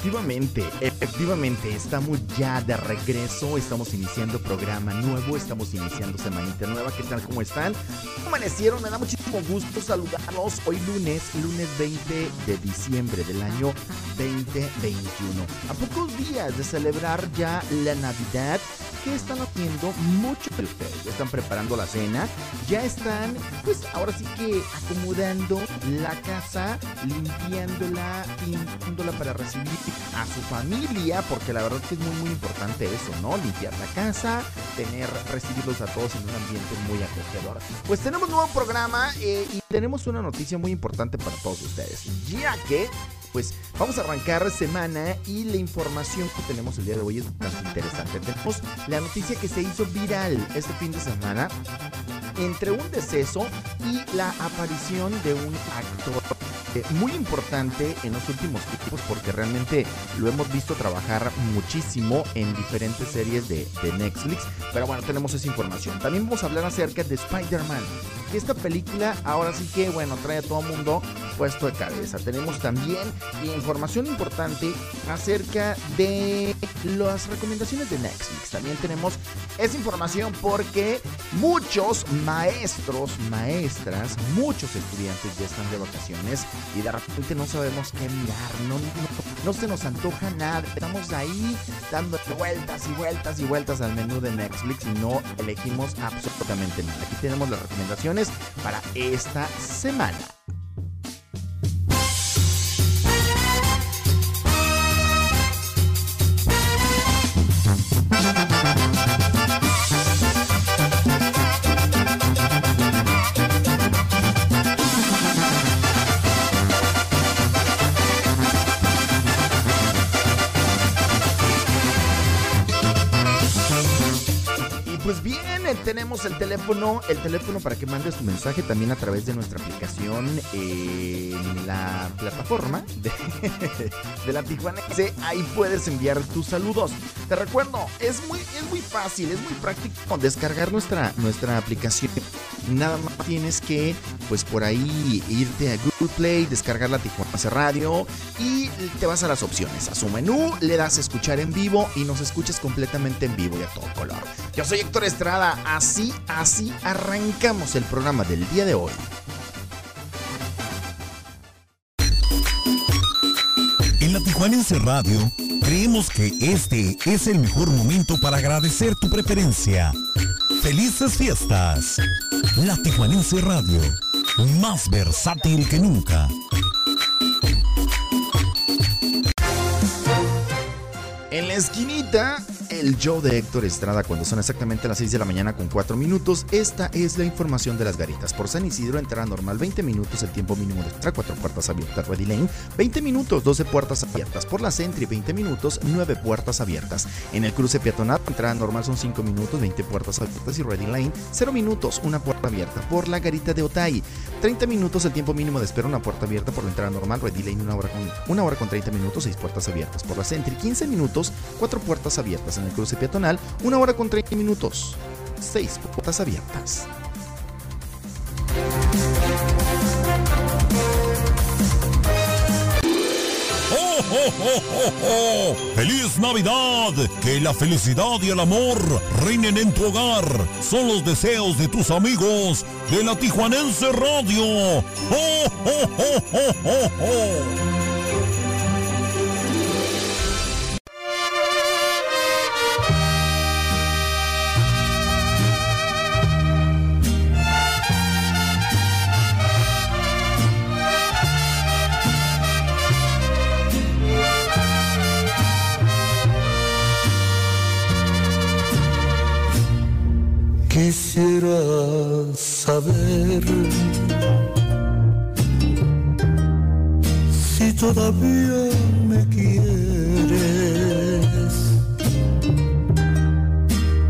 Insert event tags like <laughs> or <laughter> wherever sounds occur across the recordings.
Efectivamente, efectivamente, estamos ya de regreso. Estamos iniciando programa nuevo, estamos iniciando semanita nueva. ¿Qué tal? ¿Cómo están? ¿Cómo amanecieron? Me da muchísimo gusto saludarlos. Hoy lunes, lunes 20 de diciembre del año 2021. A pocos días de celebrar ya la Navidad, ¿qué están haciendo? Muchos de ustedes ya están preparando la cena, ya están, pues ahora sí que acomodando la casa, limpiándola, limpiándola para recibir a su familia, porque la verdad que es muy muy importante eso, ¿no? Limpiar la casa, tener, recibirlos a todos en un ambiente muy acogedor. Pues tenemos nuevo programa eh, y tenemos una noticia muy importante para todos ustedes, ya que pues vamos a arrancar semana y la información que tenemos el día de hoy es bastante interesante. Tenemos la noticia que se hizo viral este fin de semana entre un deceso y la aparición de un actor eh, muy importante en los últimos tiempos porque realmente lo hemos visto trabajar muchísimo en diferentes series de, de Netflix. Pero bueno, tenemos esa información. También vamos a hablar acerca de Spider-Man. Que esta película ahora sí que, bueno, trae a todo mundo puesto de cabeza. Tenemos también información importante acerca de las recomendaciones de Netflix. También tenemos esa información porque muchos maestros, maestras, muchos estudiantes ya están de vacaciones y de repente no sabemos qué mirar, no, no, no se nos antoja nada. Estamos ahí dando vueltas y vueltas y vueltas al menú de Netflix y no elegimos absolutamente nada. Aquí tenemos las recomendaciones para esta semana. El teléfono, el teléfono para que mandes tu mensaje también a través de nuestra aplicación en la plataforma de, <laughs> la Tijuanense. Ahí puedes enviar tus saludos. Te recuerdo, es muy, es muy fácil, es muy práctico descargar nuestra, nuestra aplicación. Nada más tienes que, pues por ahí, irte a Google Play, descargar la Tijuanense Radio y te vas a las opciones. A su menú, le das escuchar en vivo y nos escuchas completamente en vivo y a todo color. Yo soy Héctor Estrada, así, así arrancamos el programa del día de hoy. En la Tijuanense Radio creemos que este es el mejor momento para agradecer tu preferencia. ¡Felices fiestas! La Tijuanense Radio, más versátil que nunca. En la esquinita, el show de Héctor Estrada cuando son exactamente las 6 de la mañana con 4 minutos. Esta es la información de las garitas. Por San Isidro, entrada normal 20 minutos, el tiempo mínimo de extra 4 puertas abiertas. Ready Lane, 20 minutos, 12 puertas abiertas. Por la Sentry, 20 minutos, 9 puertas abiertas. En el cruce peatonal, entrada normal son 5 minutos, 20 puertas abiertas. Y Ready Lane, 0 minutos, una puerta abierta. Por la garita de Otay, 30 minutos, el tiempo mínimo de espera, una puerta abierta. Por la entrada normal, Ready Lane, una hora con, una hora con 30 minutos, 6 puertas abiertas. Por la Sentry, 15 minutos, 4 puertas abiertas. En el cruce peatonal, una hora con 30 minutos. seis puertas abiertas. Oh, oh, oh, ¡Feliz Navidad! Que la felicidad y el amor reinen en tu hogar. Son los deseos de tus amigos de la Tijuanense Radio. oh oh oh oh ¡Oh, Quisiera saber si todavía me quieres,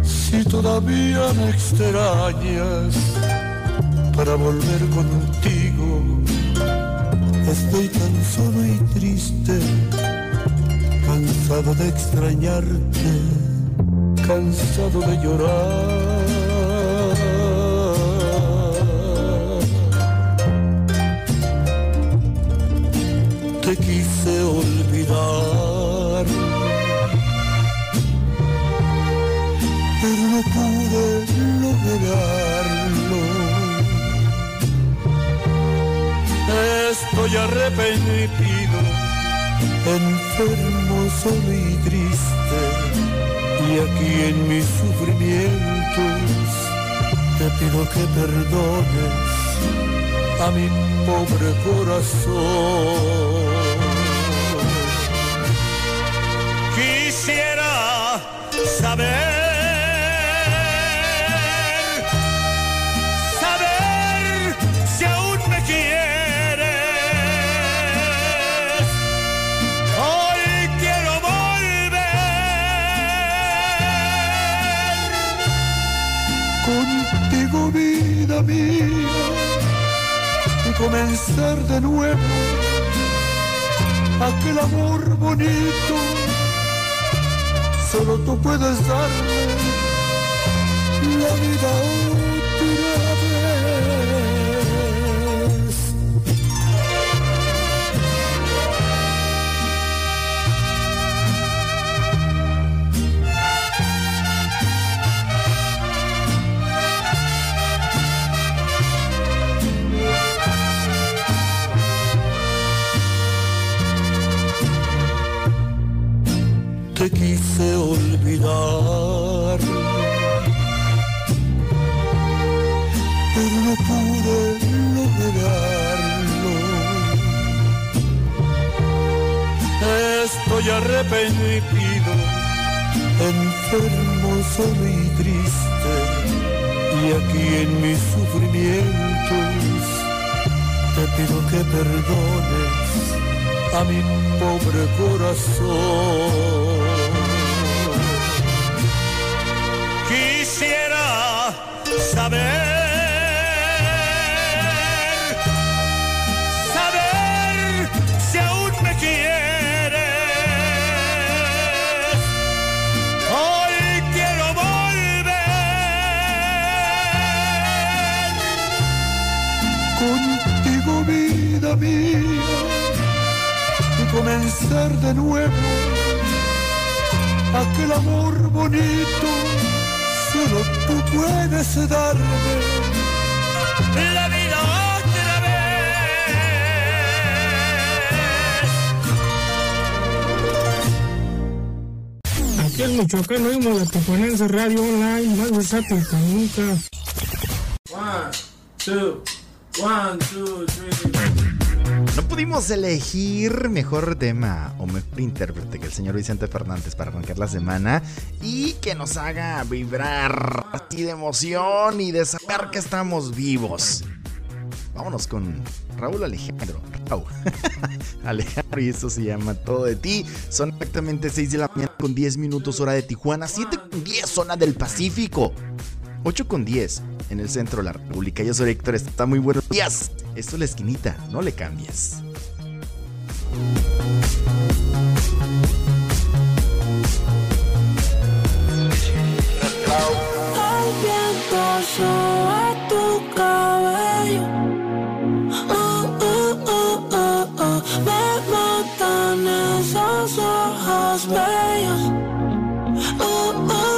si todavía me extrañas para volver contigo. Estoy tan solo y triste, cansado de extrañarte, cansado de llorar te quise olvidar, pero no pude lograrlo. Estoy arrepentido, enfermo, solo y triste, y aquí en mis sufrimientos te pido que perdones a mi pobre corazón. Saber, saber si aún me quieres. Hoy quiero volver. Contigo, vida mía, y comenzar de nuevo aquel amor bonito solo tú puedes darme la vida otra Radio Online, más versátil que nunca. No pudimos elegir mejor tema o mejor intérprete que el señor Vicente Fernández para arrancar la semana y que nos haga vibrar así de emoción y de saber que estamos vivos. Vámonos con Raúl Alejandro. Raúl. <laughs> Alejandro, y esto se llama Todo de ti. Son exactamente 6 de la mañana con 10 minutos hora de Tijuana, 7 con 10 zona del Pacífico. 8 con 10 en el centro de la República. Yo soy Héctor, está muy buenos días. Esto es la esquinita, no le cambies. El viento sobre tu cabello. Corners of our spires. Ooh.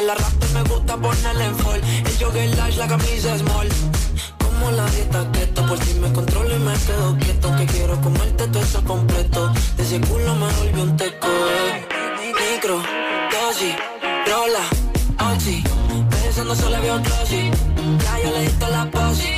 Un La rap me gusta ponerle en fall. El jogger lash, la camisa small. Como la dieta keto Por si me controlo y me quedo quieto. Que quiero comerte todo eso completo. De ese culo me volvió un teco. Eh. Micro, dosis, rola, oxi. Pensando solo veo glossy Ya yo le di la posi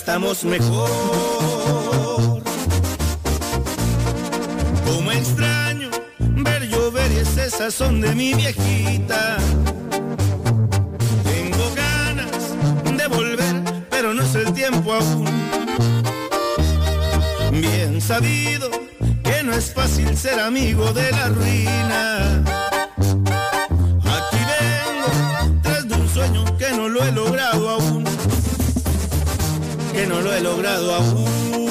Estamos mejor. Como extraño ver llover y ese sazón de mi viejita. Tengo ganas de volver, pero no es el tiempo aún. Bien sabido que no es fácil ser amigo de la ruina. Logrado aún.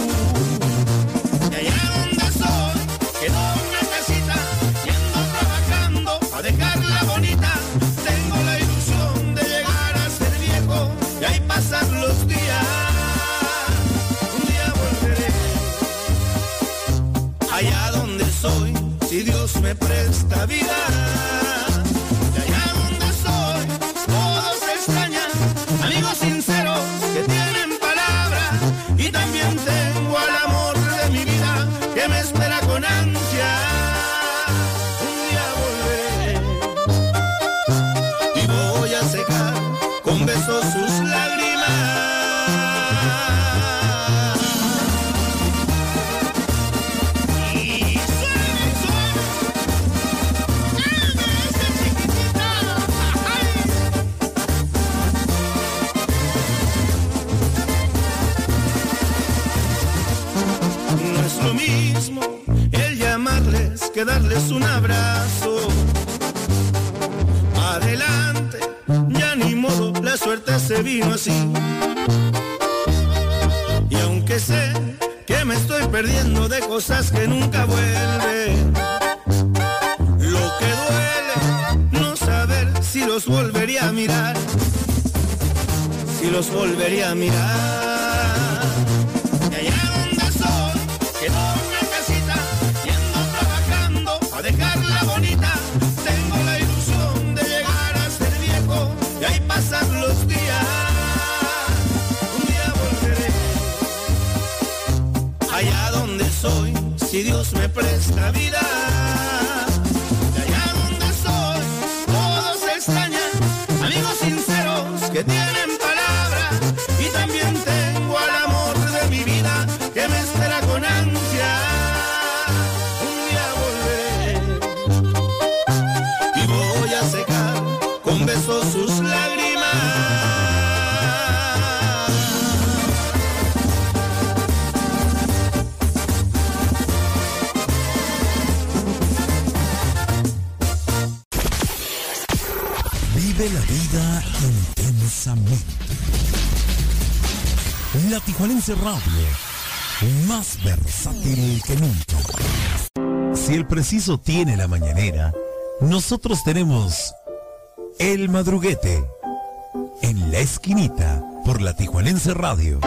Y allá donde soy, quedó una casita, yendo trabajando a dejarla bonita. Tengo la ilusión de llegar a ser viejo y ahí pasar los días. Un día volveré allá donde soy, si Dios me presta vino así. Y aunque sé que me estoy perdiendo de cosas que nunca vuelven, lo que duele no saber si los volvería a mirar, si los volvería a mirar. La Tijuanense Radio, más versátil que nunca. Si el preciso tiene la mañanera, nosotros tenemos el madruguete en la esquinita por la Tijuanense Radio.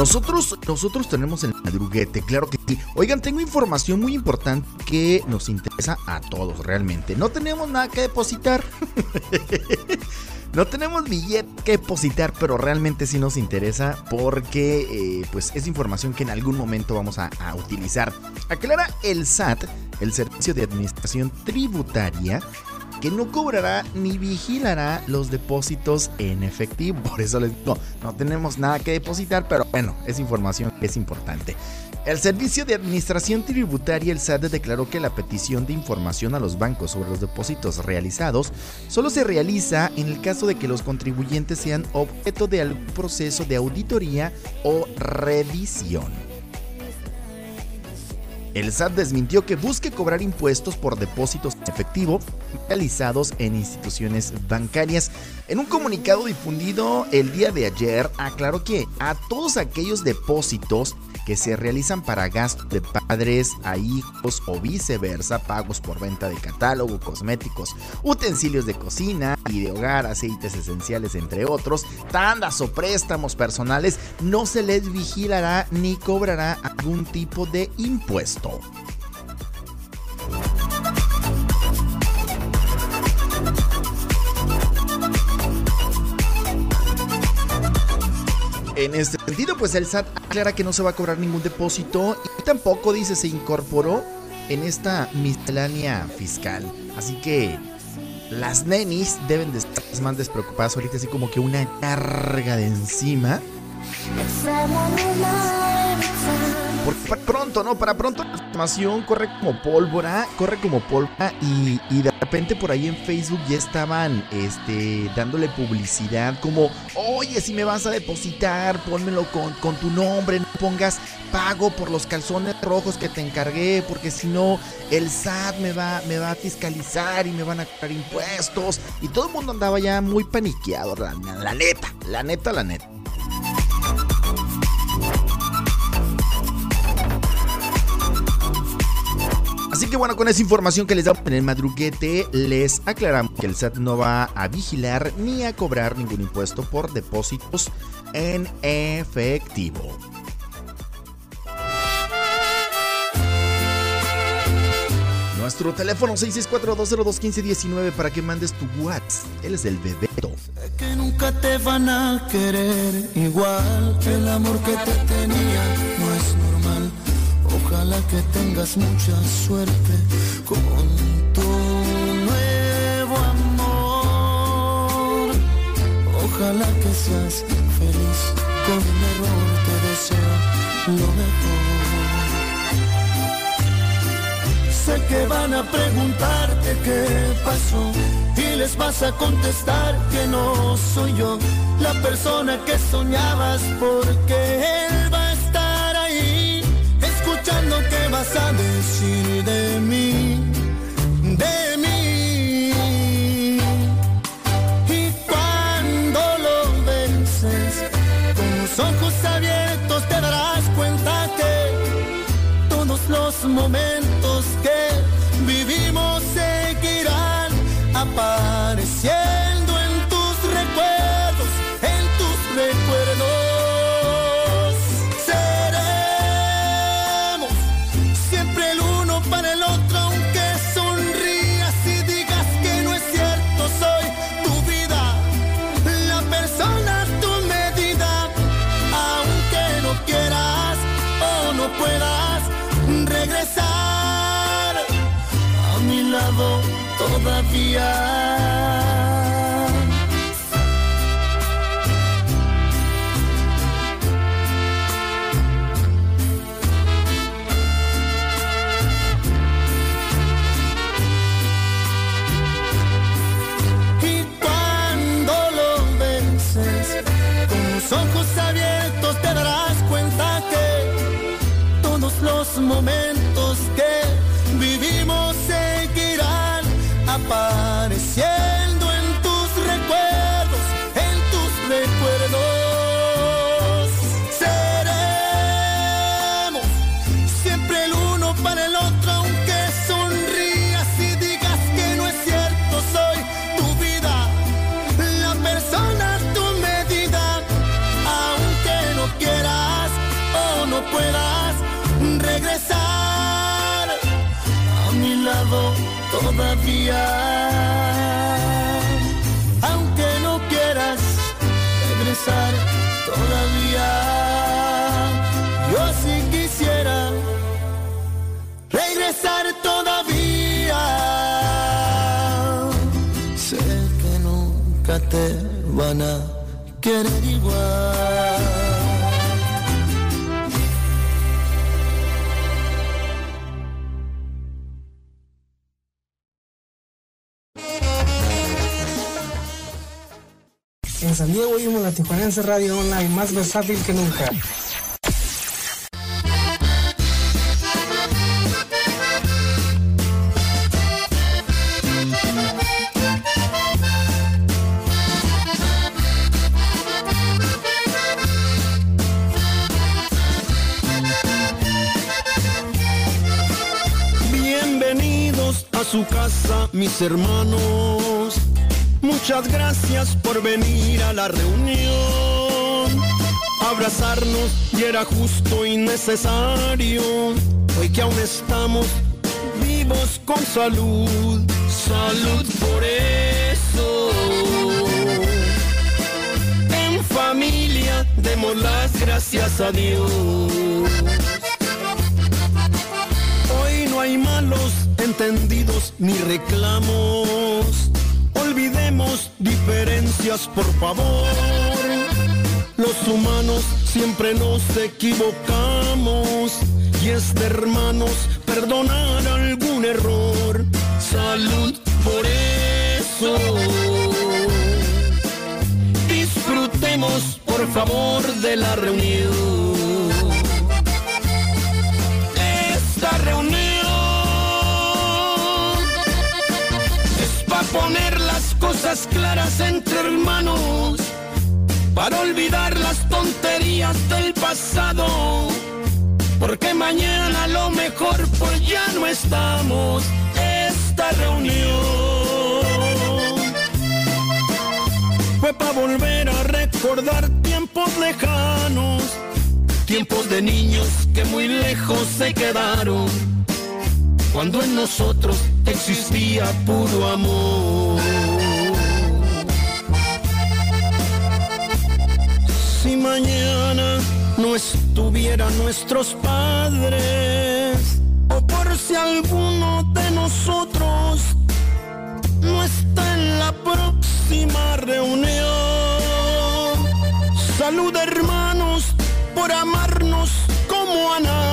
Nosotros, nosotros tenemos el madruguete, claro que sí. Oigan, tengo información muy importante que nos interesa a todos realmente. No tenemos nada que depositar. <laughs> No tenemos billete que depositar, pero realmente sí nos interesa porque eh, pues es información que en algún momento vamos a, a utilizar. Aclara el SAT, el Servicio de Administración Tributaria, que no cobrará ni vigilará los depósitos en efectivo. <laughs> Por eso les digo, no tenemos nada que depositar, pero bueno, es información es importante. El Servicio de Administración Tributaria, el SAT, declaró que la petición de información a los bancos sobre los depósitos realizados solo se realiza en el caso de que los contribuyentes sean objeto de algún proceso de auditoría o revisión. El SAT desmintió que busque cobrar impuestos por depósitos en efectivo realizados en instituciones bancarias. En un comunicado difundido el día de ayer, aclaró que a todos aquellos depósitos que se realizan para gasto de padres a hijos o viceversa, pagos por venta de catálogo, cosméticos, utensilios de cocina y de hogar, aceites esenciales, entre otros, tandas o préstamos personales, no se les vigilará ni cobrará algún tipo de impuesto. En este sentido, pues el SAT aclara que no se va a cobrar ningún depósito y tampoco dice se incorporó en esta miscelánea fiscal. Así que las nenis deben de estar más despreocupadas ahorita, así como que una carga de encima. Porque para pronto, ¿no? Para pronto corre como pólvora, corre como pólvora y, de repente por ahí en Facebook ya estaban este, dándole publicidad como, oye, si me vas a depositar, pónmelo con, con tu nombre, no pongas pago por los calzones rojos que te encargué, porque si no el SAT me va, me va a fiscalizar y me van a cobrar impuestos. Y todo el mundo andaba ya muy paniqueado, la neta, la neta, la neta. Que bueno, con esa información que les damos en el madruguete, les aclaramos que el SAT no va a vigilar ni a cobrar ningún impuesto por depósitos en efectivo. Nuestro teléfono 664-202-1519 para que mandes tu WhatsApp. Él es el Bebeto. que nunca te van a querer igual el amor que te tenía no es normal. Ojalá que tengas mucha suerte con tu nuevo amor. Ojalá que seas feliz con el error, te deseo lo mejor. Sé que van a preguntarte qué pasó y les vas a contestar que no soy yo la persona que soñabas porque él va a estar vas a decir de mí, de mí. Y cuando lo vences, con los ojos abiertos te darás cuenta que todos los momentos Y cuando lo vences, con los ojos abiertos te darás cuenta que todos los momentos que vivimos seguirán apareciendo Aunque no quieras regresar todavía, yo sí quisiera regresar todavía. Sé que nunca te van a querer igual. San Diego oímos la Tijuanense Radio Online, más versátil que nunca. Bienvenidos a su casa, mis hermanos. Muchas gracias por venir a la reunión. Abrazarnos y era justo y necesario. Hoy que aún estamos vivos con salud. Salud por eso. En familia demos las gracias a Dios. Hoy no hay malos entendidos ni reclamos. Olvidemos diferencias, por favor. Los humanos siempre nos equivocamos y es de hermanos perdonar algún error. Salud por eso. Disfrutemos, por favor, de la reunión. Poner las cosas claras entre hermanos, para olvidar las tonterías del pasado, porque mañana lo mejor pues ya no estamos. Esta reunión fue para volver a recordar tiempos lejanos, tiempos de niños que muy lejos se quedaron, cuando en nosotros existía puro amor. Si mañana no estuvieran nuestros padres, o por si alguno de nosotros no está en la próxima reunión. Salud hermanos por amarnos como a nadie.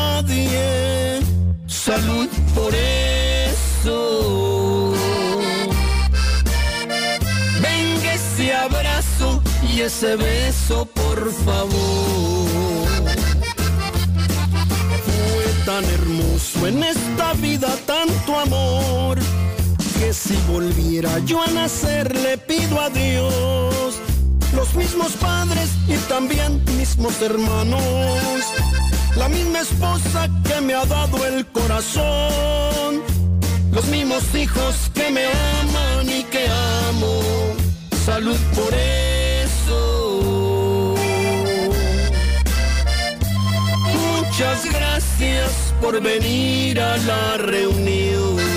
Salud por eso. abrazo y ese beso, por favor. Fue tan hermoso en esta vida tanto amor que si volviera yo a nacer le pido a Dios los mismos padres y también mismos hermanos, la misma esposa que me ha dado el corazón, los mismos hijos que me aman y que amo, salud por eso. Muchas gracias por venir a la reunión.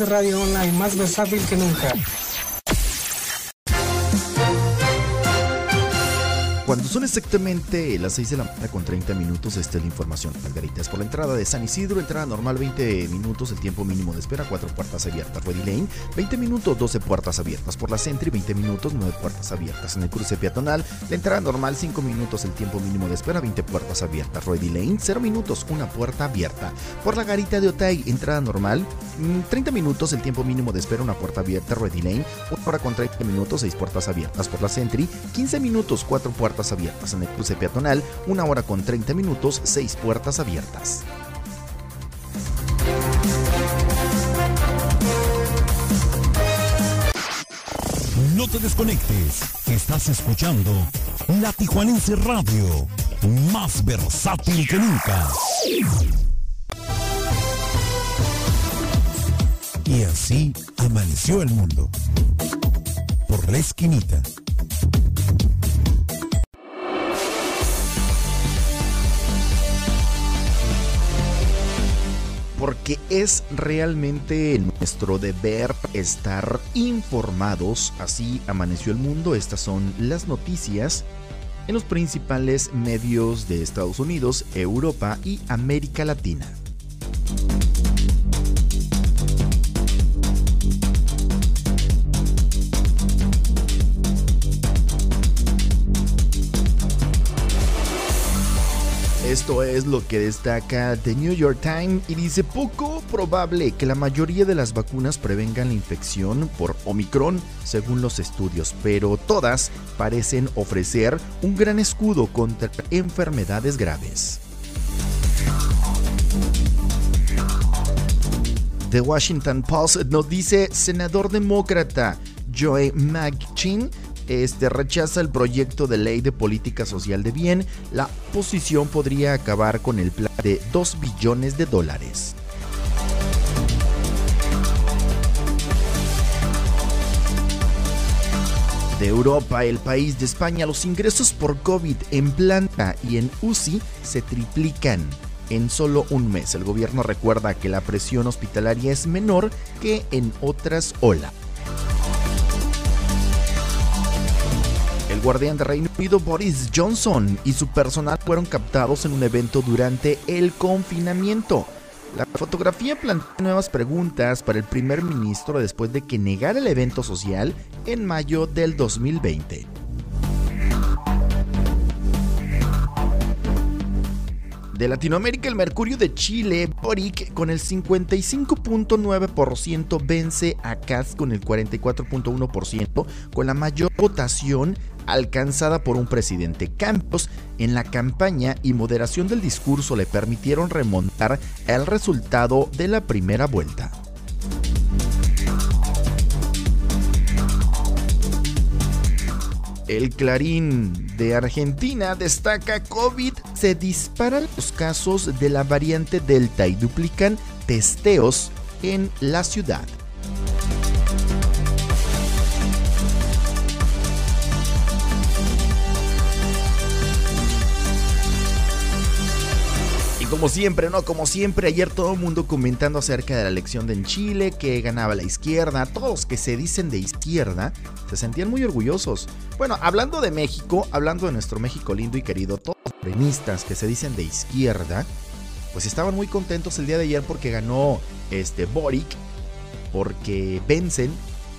Radio Online, más versátil que nunca. Cuando son exactamente las 6 de la mañana con 30 minutos, esta es la información. Margaritas por la entrada de San Isidro, entrada normal 20 minutos, el tiempo mínimo de espera, 4 puertas abiertas. Ready Lane, 20 minutos, 12 puertas abiertas. Por la Sentry, 20 minutos, 9 puertas abiertas. En el cruce peatonal, la entrada normal 5 minutos, el tiempo mínimo de espera, 20 puertas abiertas. Ready Lane, 0 minutos, una puerta abierta. Por la garita de Otay, entrada normal, 30 minutos, el tiempo mínimo de espera, una puerta abierta. Ready Lane, 1 hora con 30 minutos, 6 puertas abiertas. Por la Sentry, 15 minutos, 4 puertas abiertas en el cruce peatonal, una hora con 30 minutos, 6 puertas abiertas. No te desconectes, estás escuchando La Tijuanense Radio, más versátil que nunca. Y así amaneció el mundo. Por la esquinita. Porque es realmente nuestro deber estar informados. Así amaneció el mundo, estas son las noticias en los principales medios de Estados Unidos, Europa y América Latina. Esto es lo que destaca The New York Times y dice poco probable que la mayoría de las vacunas prevengan la infección por Omicron según los estudios, pero todas parecen ofrecer un gran escudo contra enfermedades graves. The Washington Post nos dice senador demócrata Joe Manchin este, rechaza el proyecto de ley de política social de bien, la oposición podría acabar con el plan de 2 billones de dólares. De Europa, el país de España, los ingresos por COVID en planta y en UCI se triplican en solo un mes. El gobierno recuerda que la presión hospitalaria es menor que en otras olas. El guardián de Reino Unido Boris Johnson y su personal fueron captados en un evento durante el confinamiento. La fotografía plantea nuevas preguntas para el primer ministro después de que negara el evento social en mayo del 2020. De Latinoamérica, el Mercurio de Chile, Boric, con el 55.9% vence a Katz con el 44.1%, con la mayor votación alcanzada por un presidente. Campos en la campaña y moderación del discurso le permitieron remontar el resultado de la primera vuelta. El Clarín de Argentina destaca COVID se disparan los casos de la variante Delta y duplican testeos en la ciudad. Como siempre, ¿no? Como siempre, ayer todo el mundo comentando acerca de la elección de en Chile, que ganaba la izquierda. Todos que se dicen de izquierda se sentían muy orgullosos. Bueno, hablando de México, hablando de nuestro México lindo y querido, todos los premistas que se dicen de izquierda, pues estaban muy contentos el día de ayer porque ganó este Boric, porque vencen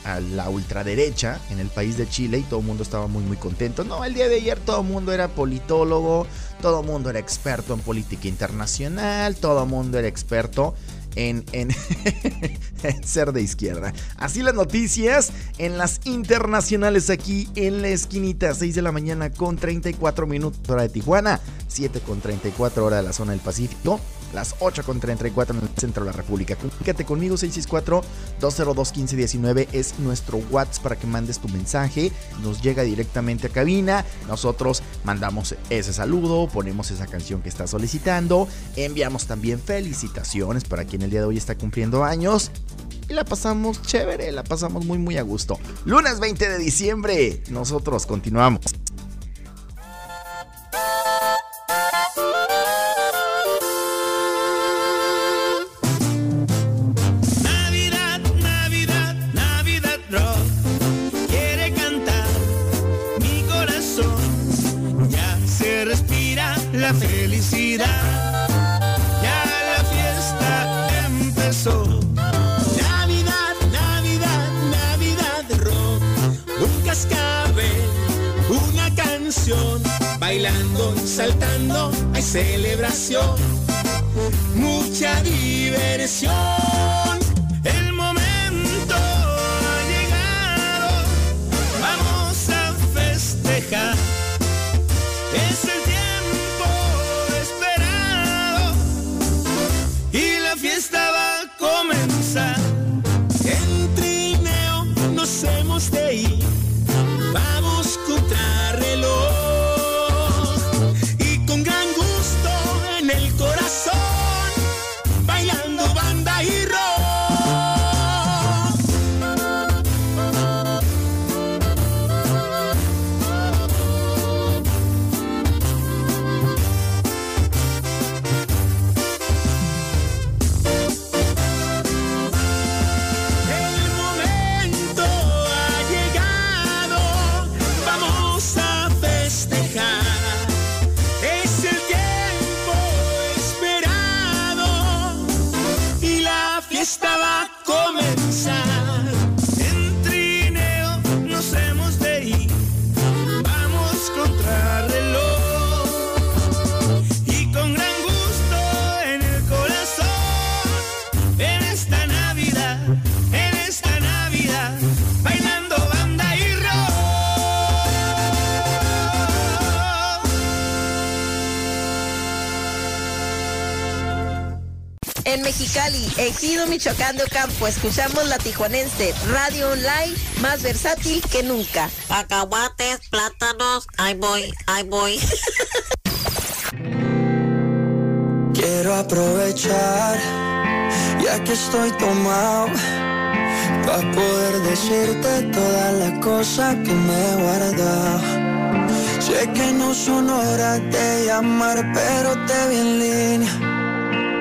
a la ultraderecha en el país de Chile y todo el mundo estaba muy muy contento. No, el día de ayer todo el mundo era politólogo, todo el mundo era experto en política internacional, todo el mundo era experto en, en, <laughs> ser de izquierda. Así las noticias en las internacionales aquí en la esquinita, 6 de la mañana con 34 minutos hora de Tijuana, 7 con 34 hora de la zona del Pacífico las 8 con 34 en el centro de la República. Comunícate conmigo 664-202-1519 es nuestro WhatsApp para que mandes tu mensaje, nos llega directamente a cabina, nosotros mandamos ese saludo, ponemos esa canción que está solicitando, enviamos también felicitaciones para quien el día de hoy está cumpliendo años y la pasamos chévere, la pasamos muy muy a gusto. Lunes 20 de diciembre, nosotros continuamos. La felicidad. Ya la fiesta empezó. Saltando, hay celebración. Mucha diversión. El momento ha llegado. Vamos a festejar. Es Mexicali, Ejido Michoacán de Ocampo, escuchamos la tijuanense, radio online más versátil que nunca. Cacahuates, plátanos, ahí voy, ahí voy. Quiero aprovechar, ya que estoy tomado, para poder decirte todas las cosas que me he guardado. Sé que no son horas de llamar, pero te vi en línea.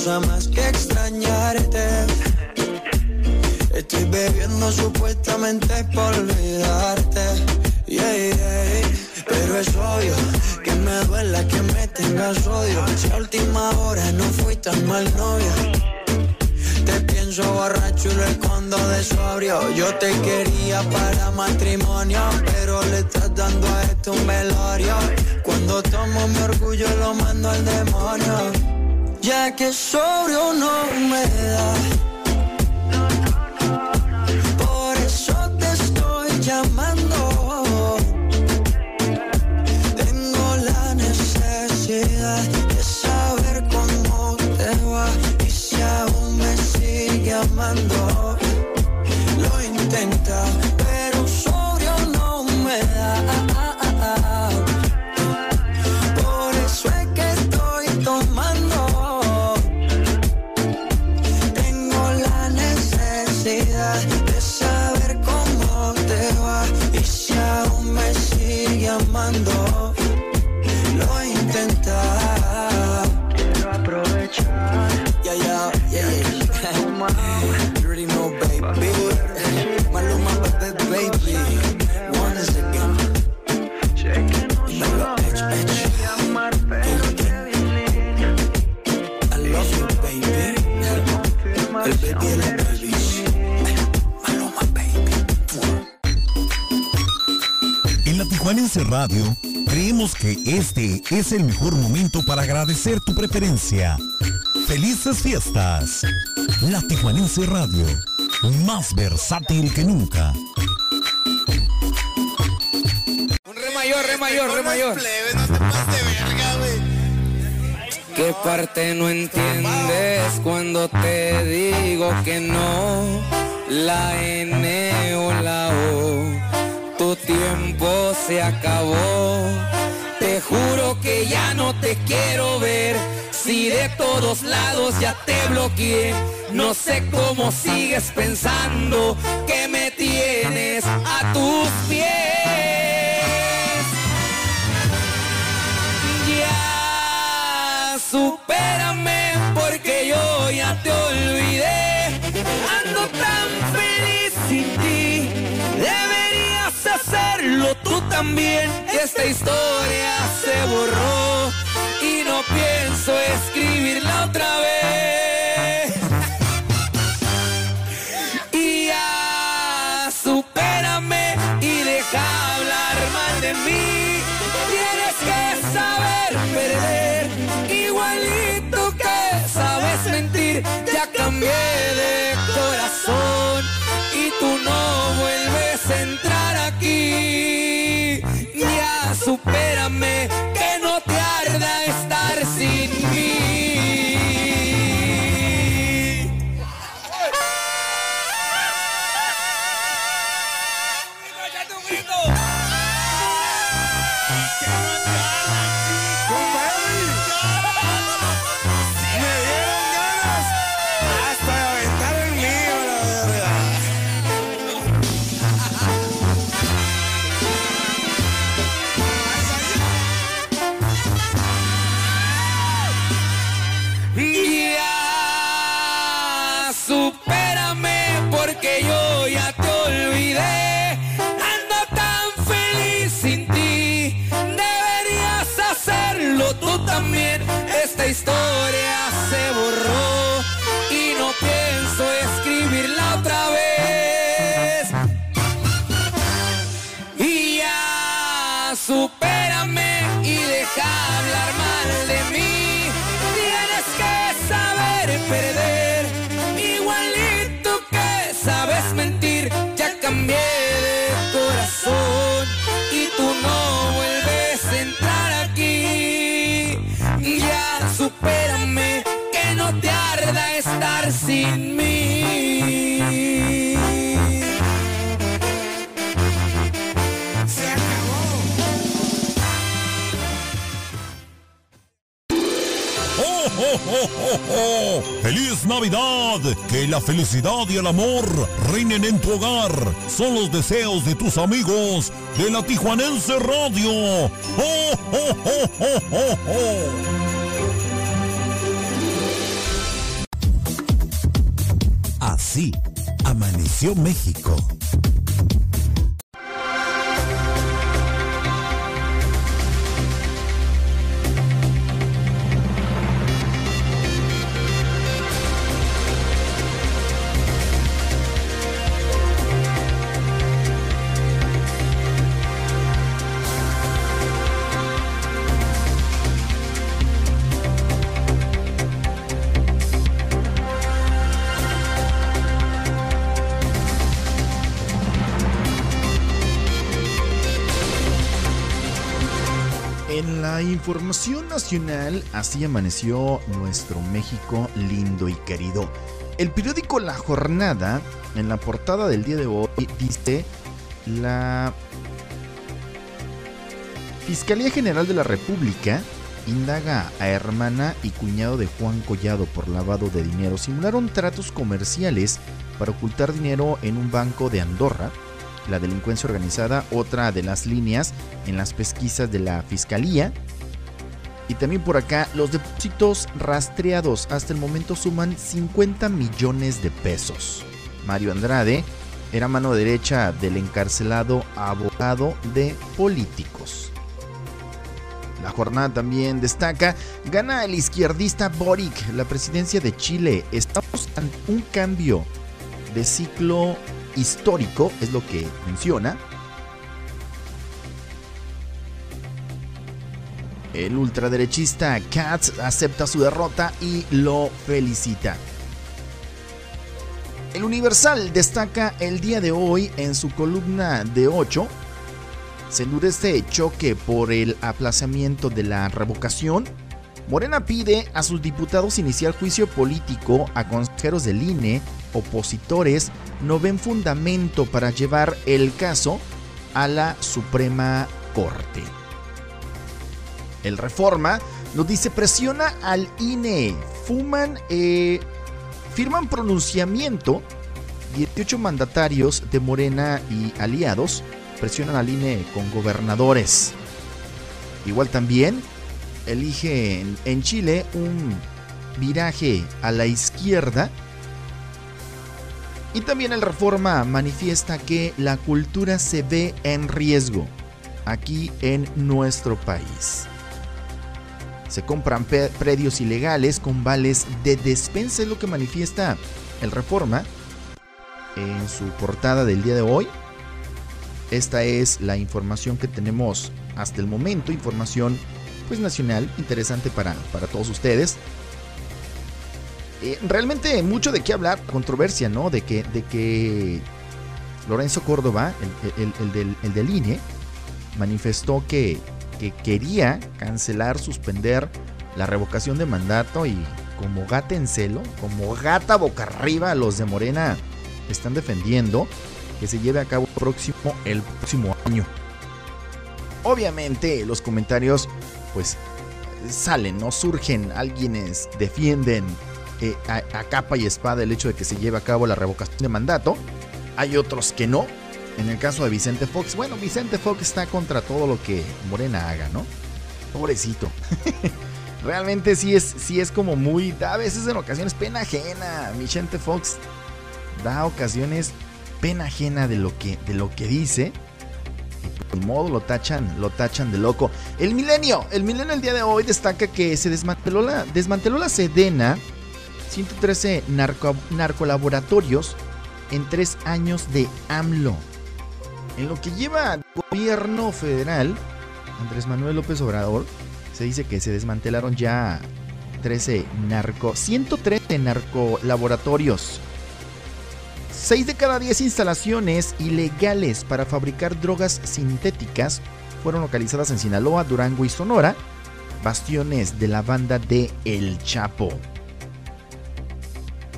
Cosa más que extrañarte. Estoy bebiendo supuestamente por olvidarte. Yeah, yeah. Pero es obvio que me duela que me tengas odio. Si a última hora no fui tan mal novia. Te pienso borracho y lo escondo de sobrio. Yo te quería para matrimonio, pero le estás dando a esto un velorio. Cuando tomo mi orgullo lo mando al demonio. Ya que sobrio no me da. Por eso te estoy llamando. Radio, creemos que este es el mejor momento para agradecer tu preferencia. Felices fiestas. La Tijuanense Radio, más versátil que nunca. Re mayor, re mayor, re mayor. ¿Qué parte no entiendes cuando te digo que no? La N o la O, tiempo se acabó. Te juro que ya no te quiero ver. Si de todos lados ya te bloqueé, no sé cómo sigues pensando que me tienes a tus pies. Ya supérame porque yo ya te olvidé. También. Esta historia se borró y no pienso escribirla otra vez. ¡Feliz Navidad! Que la felicidad y el amor reinen en tu hogar. Son los deseos de tus amigos de la Tijuanense Radio. ¡Oh, oh, oh, oh, oh, oh! Así amaneció México. Información nacional, así amaneció nuestro México lindo y querido. El periódico La Jornada, en la portada del día de hoy, dice la Fiscalía General de la República indaga a hermana y cuñado de Juan Collado por lavado de dinero. Simularon tratos comerciales para ocultar dinero en un banco de Andorra. La delincuencia organizada, otra de las líneas en las pesquisas de la Fiscalía. Y también por acá, los depósitos rastreados hasta el momento suman 50 millones de pesos. Mario Andrade era mano derecha del encarcelado abogado de políticos. La jornada también destaca, gana el izquierdista Boric la presidencia de Chile. Estamos ante un cambio de ciclo histórico, es lo que menciona. El ultraderechista Katz acepta su derrota y lo felicita. El Universal destaca el día de hoy en su columna de 8. Se endurece choque por el aplazamiento de la revocación. Morena pide a sus diputados iniciar juicio político a consejeros del INE. Opositores no ven fundamento para llevar el caso a la Suprema Corte. El Reforma nos dice presiona al INE. Fuman, eh, firman pronunciamiento. 18 mandatarios de Morena y aliados presionan al INE con gobernadores. Igual también elige en, en Chile un viraje a la izquierda. Y también el Reforma manifiesta que la cultura se ve en riesgo aquí en nuestro país. Se compran predios ilegales con vales de despensa, es lo que manifiesta el Reforma en su portada del día de hoy. Esta es la información que tenemos hasta el momento, información pues nacional, interesante para, para todos ustedes. Eh, realmente mucho de qué hablar, controversia, ¿no? De que, de que Lorenzo Córdoba, el, el, del, el del INE, manifestó que, que quería cancelar, suspender la revocación de mandato y como gata en celo, como gata boca arriba, los de Morena están defendiendo que se lleve a cabo próximo, el próximo año. Obviamente los comentarios pues salen, no surgen, alguienes defienden eh, a capa y espada el hecho de que se lleve a cabo la revocación de mandato, hay otros que no, en el caso de Vicente Fox, bueno, Vicente Fox está contra todo lo que Morena haga, ¿no? Pobrecito. <laughs> Realmente sí es, sí es como muy, a veces en ocasiones pena ajena. Vicente Fox da ocasiones pena ajena de lo que, de lo que dice. Y por modo lo tachan, lo tachan de loco. El milenio, el milenio el día de hoy destaca que se desmanteló la, desmanteló la Sedena, 113 narco, narcolaboratorios en tres años de AMLO. En lo que lleva gobierno federal, Andrés Manuel López Obrador, se dice que se desmantelaron ya 13 narco, 113 narcolaboratorios. 6 de cada 10 instalaciones ilegales para fabricar drogas sintéticas fueron localizadas en Sinaloa, Durango y Sonora, bastiones de la banda de El Chapo.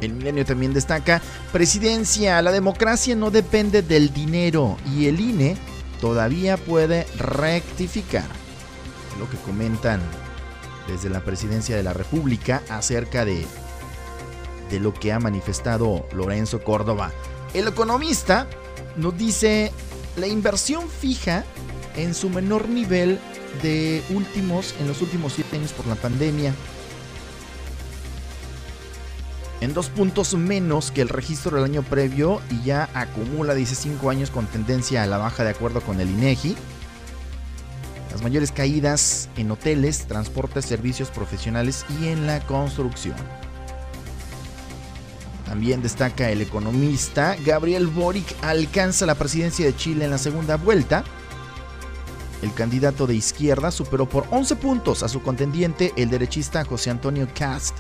El milenio también destaca, presidencia, la democracia no depende del dinero y el INE todavía puede rectificar. Lo que comentan desde la presidencia de la República acerca de, de lo que ha manifestado Lorenzo Córdoba. El economista nos dice, la inversión fija en su menor nivel de últimos, en los últimos siete años por la pandemia en dos puntos menos que el registro del año previo y ya acumula, dice, cinco años con tendencia a la baja de acuerdo con el INEGI. Las mayores caídas en hoteles, transportes, servicios profesionales y en la construcción. También destaca el economista Gabriel Boric alcanza la presidencia de Chile en la segunda vuelta. El candidato de izquierda superó por 11 puntos a su contendiente, el derechista José Antonio Cast,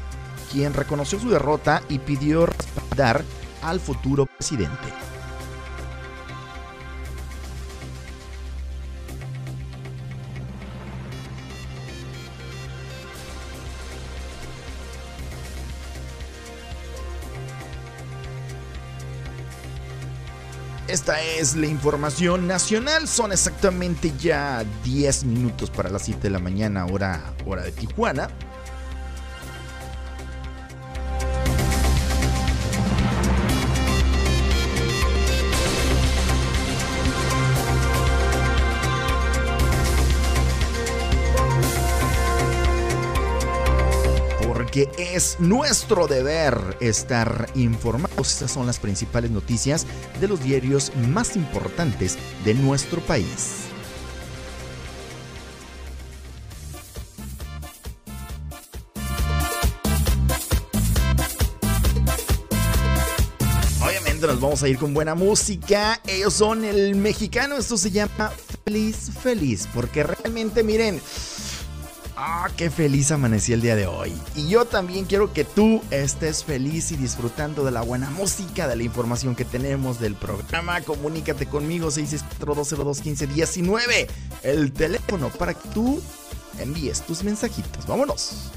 quien reconoció su derrota y pidió respaldar al futuro presidente. Esta es la información nacional. Son exactamente ya 10 minutos para las 7 de la mañana, hora, hora de Tijuana. Que es nuestro deber estar informados. Estas son las principales noticias de los diarios más importantes de nuestro país. Obviamente nos vamos a ir con buena música. Ellos son el mexicano. Esto se llama Feliz Feliz. Porque realmente, miren, ¡Ah, qué feliz amanecí el día de hoy! Y yo también quiero que tú estés feliz y disfrutando de la buena música, de la información que tenemos del programa. Comunícate conmigo 664-202-1519, el teléfono para que tú envíes tus mensajitos. ¡Vámonos!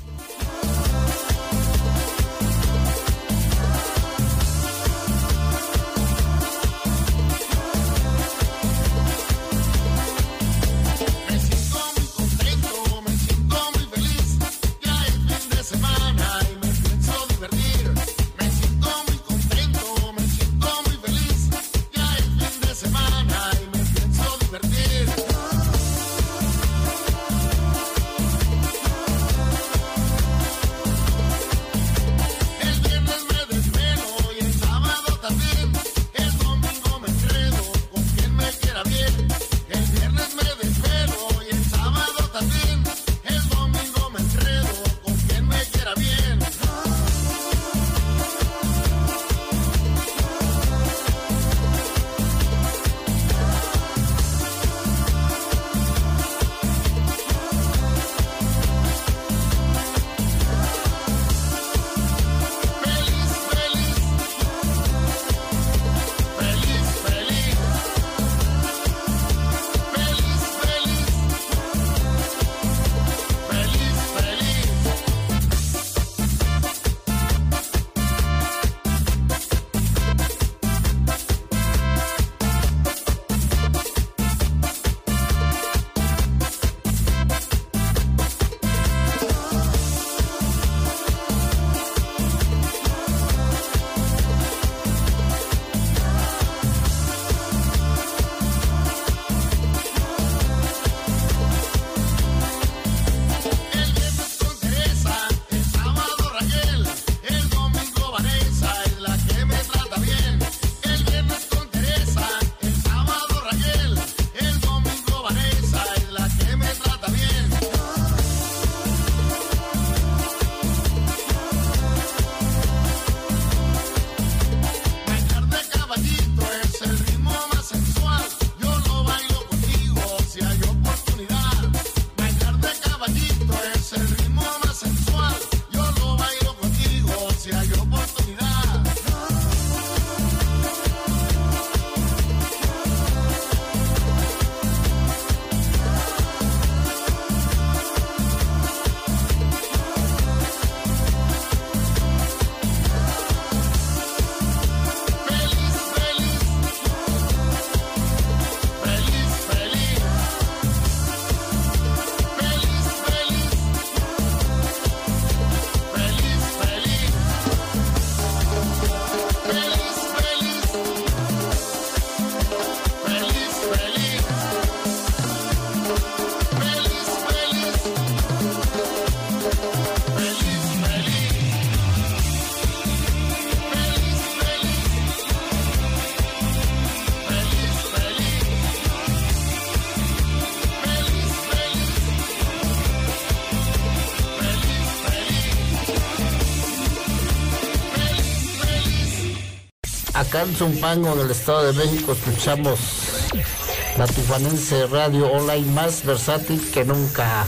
Calzumpango en el Estado de México escuchamos la Tufanense Radio Online más versátil que nunca.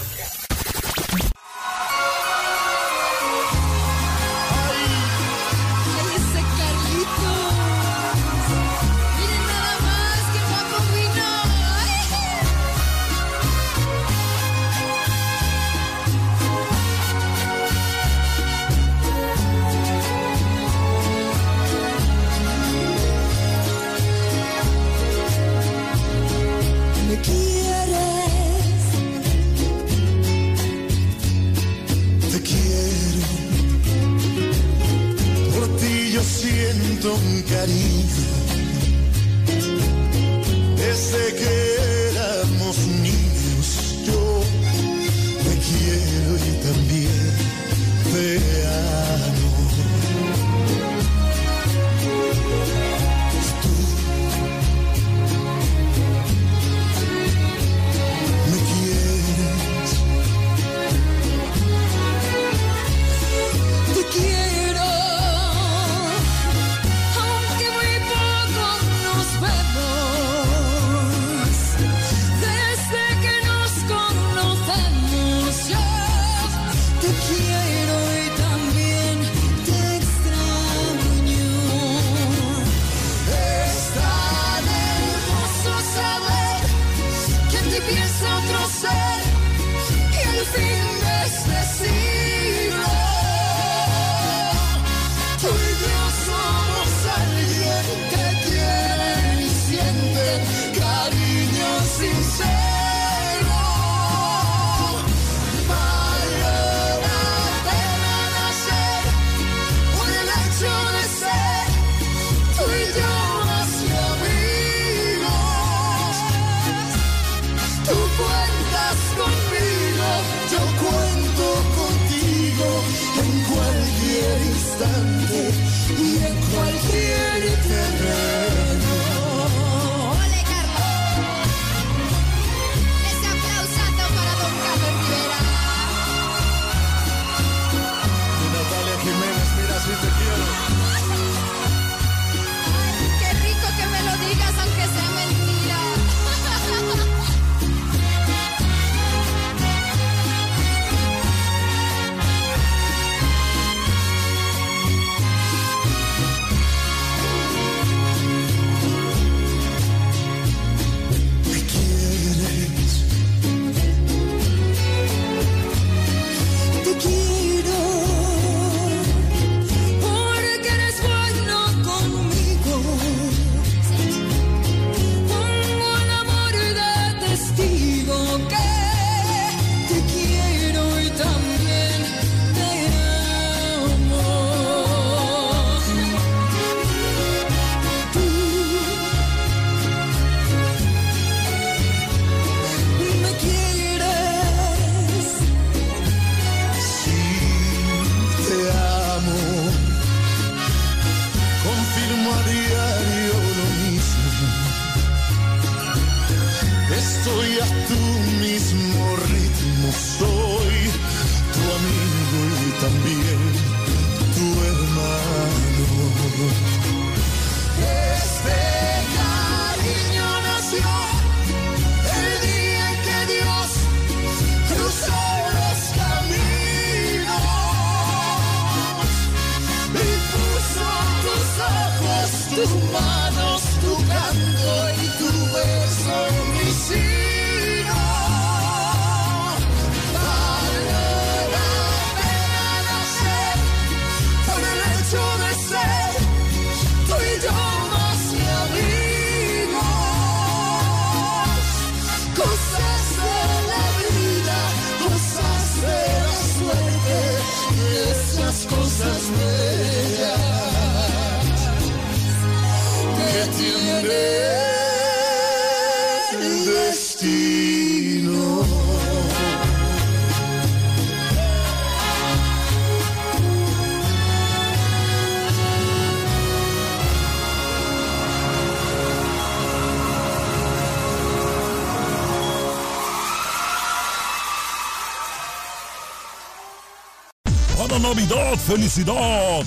Felicidad.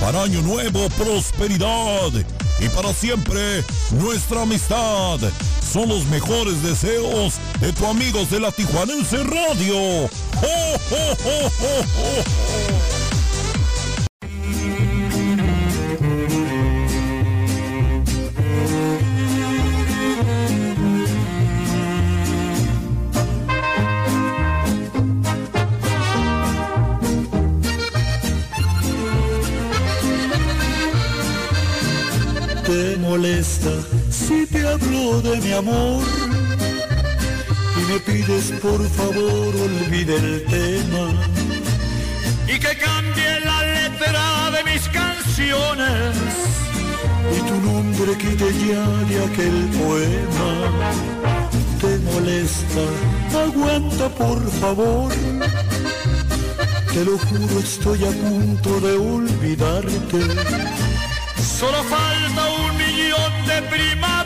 Para Año Nuevo, prosperidad. Y para siempre, nuestra amistad. Son los mejores deseos de tu amigos de la Tijuanense Radio. ¡Oh, oh, oh, oh, oh, oh! Amor y me pides por favor olvide el tema y que cambie la letra de mis canciones y tu nombre quite ya de aquel poema. Te molesta, aguanta por favor. Te lo juro, estoy a punto de olvidarte. Solo falta un millón de primaveras.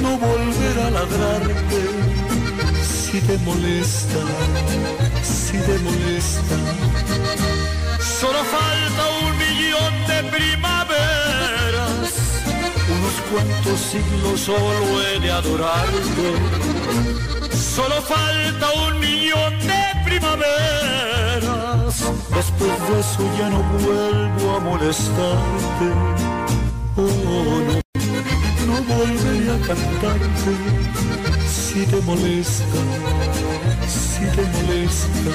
no volver a ladrarte si te molesta, si te molesta. Solo falta un millón de primaveras, unos cuantos siglos solo he de adorarte. Solo falta un millón de primaveras, después de eso ya no vuelvo a molestarte. Oh no, no a si te molesta, si te molesta,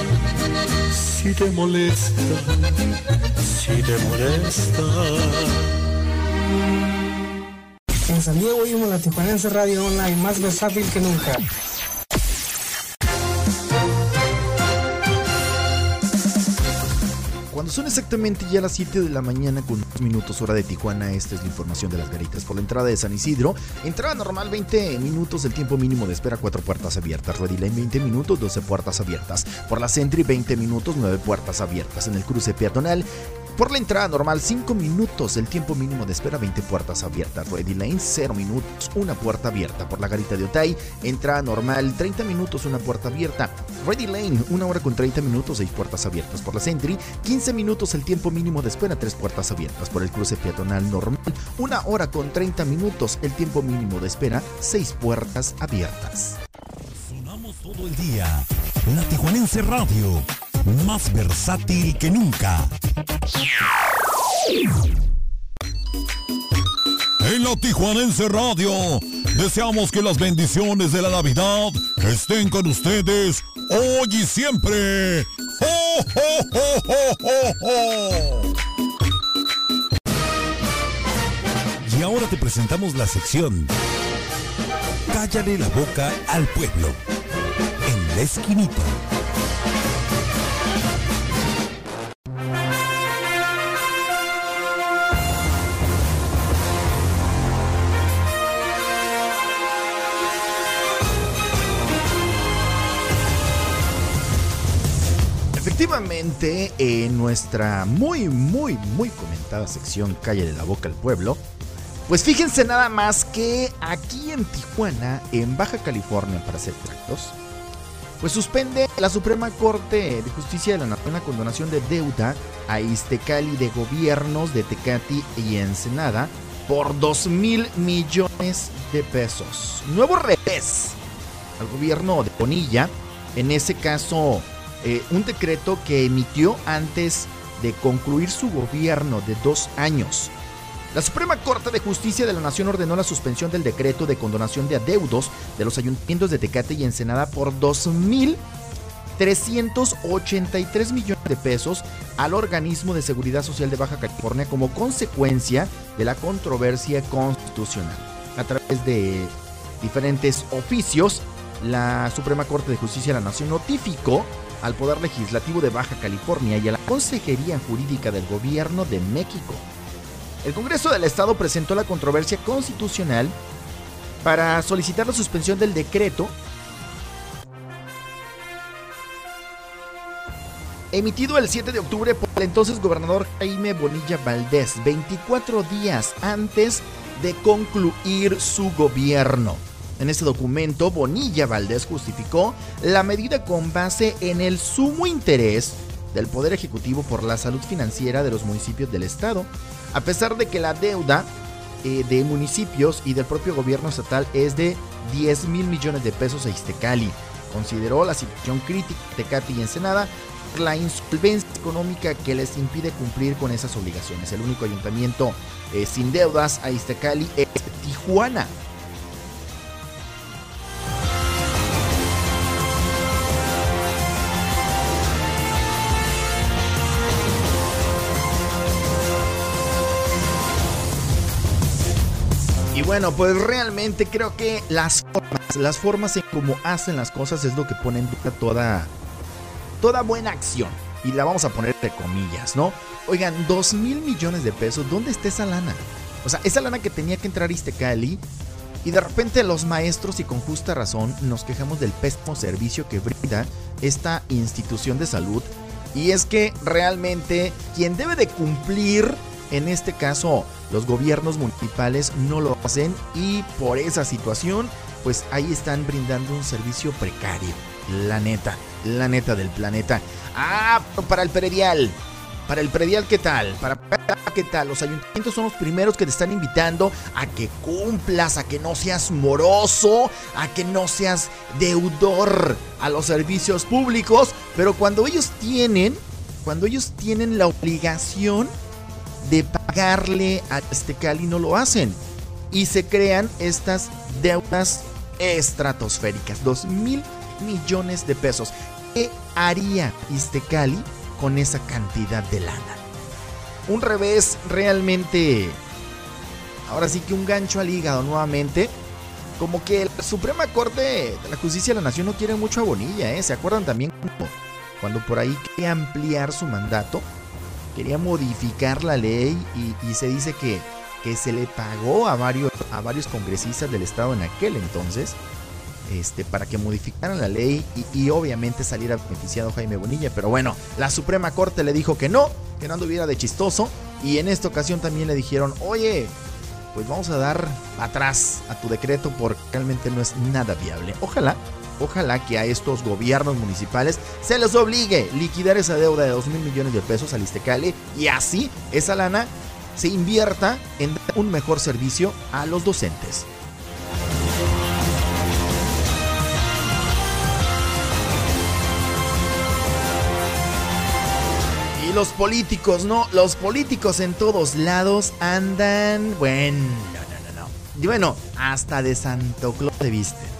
si te molesta, si te molesta. En San Diego oímos la Tijuanense Radio Online, más versátil que nunca. Son exactamente ya las 7 de la mañana con 2 minutos hora de Tijuana, esta es la información de las garitas. Por la entrada de San Isidro, entrada normal 20 minutos, el tiempo mínimo de espera 4 puertas abiertas. Ready Lane 20 minutos, 12 puertas abiertas. Por la Sentry 20 minutos, 9 puertas abiertas. En el cruce peatonal por la entrada normal, 5 minutos. El tiempo mínimo de espera, 20 puertas abiertas. Ready Lane, 0 minutos, una puerta abierta. Por la garita de Otay, entrada normal, 30 minutos, una puerta abierta. Ready Lane, 1 hora con 30 minutos, 6 puertas abiertas. Por la Sentry, 15 minutos, el tiempo mínimo de espera, 3 puertas abiertas. Por el cruce peatonal normal, 1 hora con 30 minutos, el tiempo mínimo de espera, 6 puertas abiertas. Sonamos todo el día. La Tijuanense Radio, más versátil que nunca. En la Tijuanense Radio, deseamos que las bendiciones de la Navidad estén con ustedes hoy y siempre. ¡Ho, ho, ho! Y ahora te presentamos la sección Cállale la boca al pueblo. En la esquinita. Efectivamente, en nuestra muy, muy, muy comentada sección Calle de la Boca al Pueblo, pues fíjense nada más que aquí en Tijuana, en Baja California para ser exactos, pues suspende la Suprema Corte de Justicia de la Nación la condonación de deuda a Iztecali de gobiernos de Tecati y Ensenada por 2 mil millones de pesos. Nuevo revés al gobierno de Bonilla, en ese caso eh, un decreto que emitió antes de concluir su gobierno de dos años. La Suprema Corte de Justicia de la Nación ordenó la suspensión del decreto de condonación de adeudos de los ayuntamientos de Tecate y Ensenada por 2.383 millones de pesos al organismo de seguridad social de Baja California como consecuencia de la controversia constitucional. A través de diferentes oficios, la Suprema Corte de Justicia de la Nación notificó al Poder Legislativo de Baja California y a la Consejería Jurídica del Gobierno de México. El Congreso del Estado presentó la controversia constitucional para solicitar la suspensión del decreto emitido el 7 de octubre por el entonces gobernador Jaime Bonilla Valdés, 24 días antes de concluir su gobierno. En este documento, Bonilla Valdés justificó la medida con base en el sumo interés del Poder Ejecutivo por la salud financiera de los municipios del Estado, a pesar de que la deuda eh, de municipios y del propio gobierno estatal es de 10 mil millones de pesos a Iztecali. Consideró la situación crítica de Tecate y Ensenada la insolvencia económica que les impide cumplir con esas obligaciones. El único ayuntamiento eh, sin deudas a Iztecali es Tijuana. Bueno, pues realmente creo que las formas, las formas en cómo hacen las cosas es lo que pone en duda toda, toda buena acción. Y la vamos a poner de comillas, ¿no? Oigan, 2 mil millones de pesos, ¿dónde está esa lana? O sea, esa lana que tenía que entrar Iztecali. Y de repente los maestros, y con justa razón, nos quejamos del pésimo servicio que brinda esta institución de salud Y es que realmente quien debe de cumplir, en este caso los gobiernos municipales, no lo hacen y por esa situación, pues ahí están brindando un servicio precario. La neta, la neta del planeta. Ah, para el predial. Para el predial, ¿qué tal? Para ¿qué tal? Los ayuntamientos son los primeros que te están invitando a que cumplas, a que no seas moroso, a que no seas deudor a los servicios públicos, pero cuando ellos tienen, cuando ellos tienen la obligación de pagarle a este Cali no lo hacen y se crean estas deudas estratosféricas, 2 mil millones de pesos. ¿Qué haría Iztecali con esa cantidad de lana? Un revés realmente, ahora sí que un gancho al hígado nuevamente. Como que la Suprema Corte de la Justicia de la Nación no quiere mucho a Bonilla, ¿eh? ¿Se acuerdan también cuando, por ahí quería ampliar su mandato? Quería modificar la ley y, se dice que, que se le pagó a varios, a varios congresistas del Estado en aquel entonces este, para que modificaran la ley y, y, obviamente saliera beneficiado Jaime Bonilla. Pero bueno, la Suprema Corte le dijo que no, que no anduviera de chistoso. Y en esta ocasión también le dijeron, oye, pues vamos a dar atrás a tu decreto porque realmente no es nada viable. Ojalá, ojalá que a estos gobiernos municipales se les obligue liquidar esa deuda de 2 mil millones de pesos al Istecale y así esa lana se invierta en dar un mejor servicio a los docentes. Y los políticos, ¿no? Los políticos en todos lados andan, bueno, no, no, no. Y bueno, hasta de Santo Claus de viste.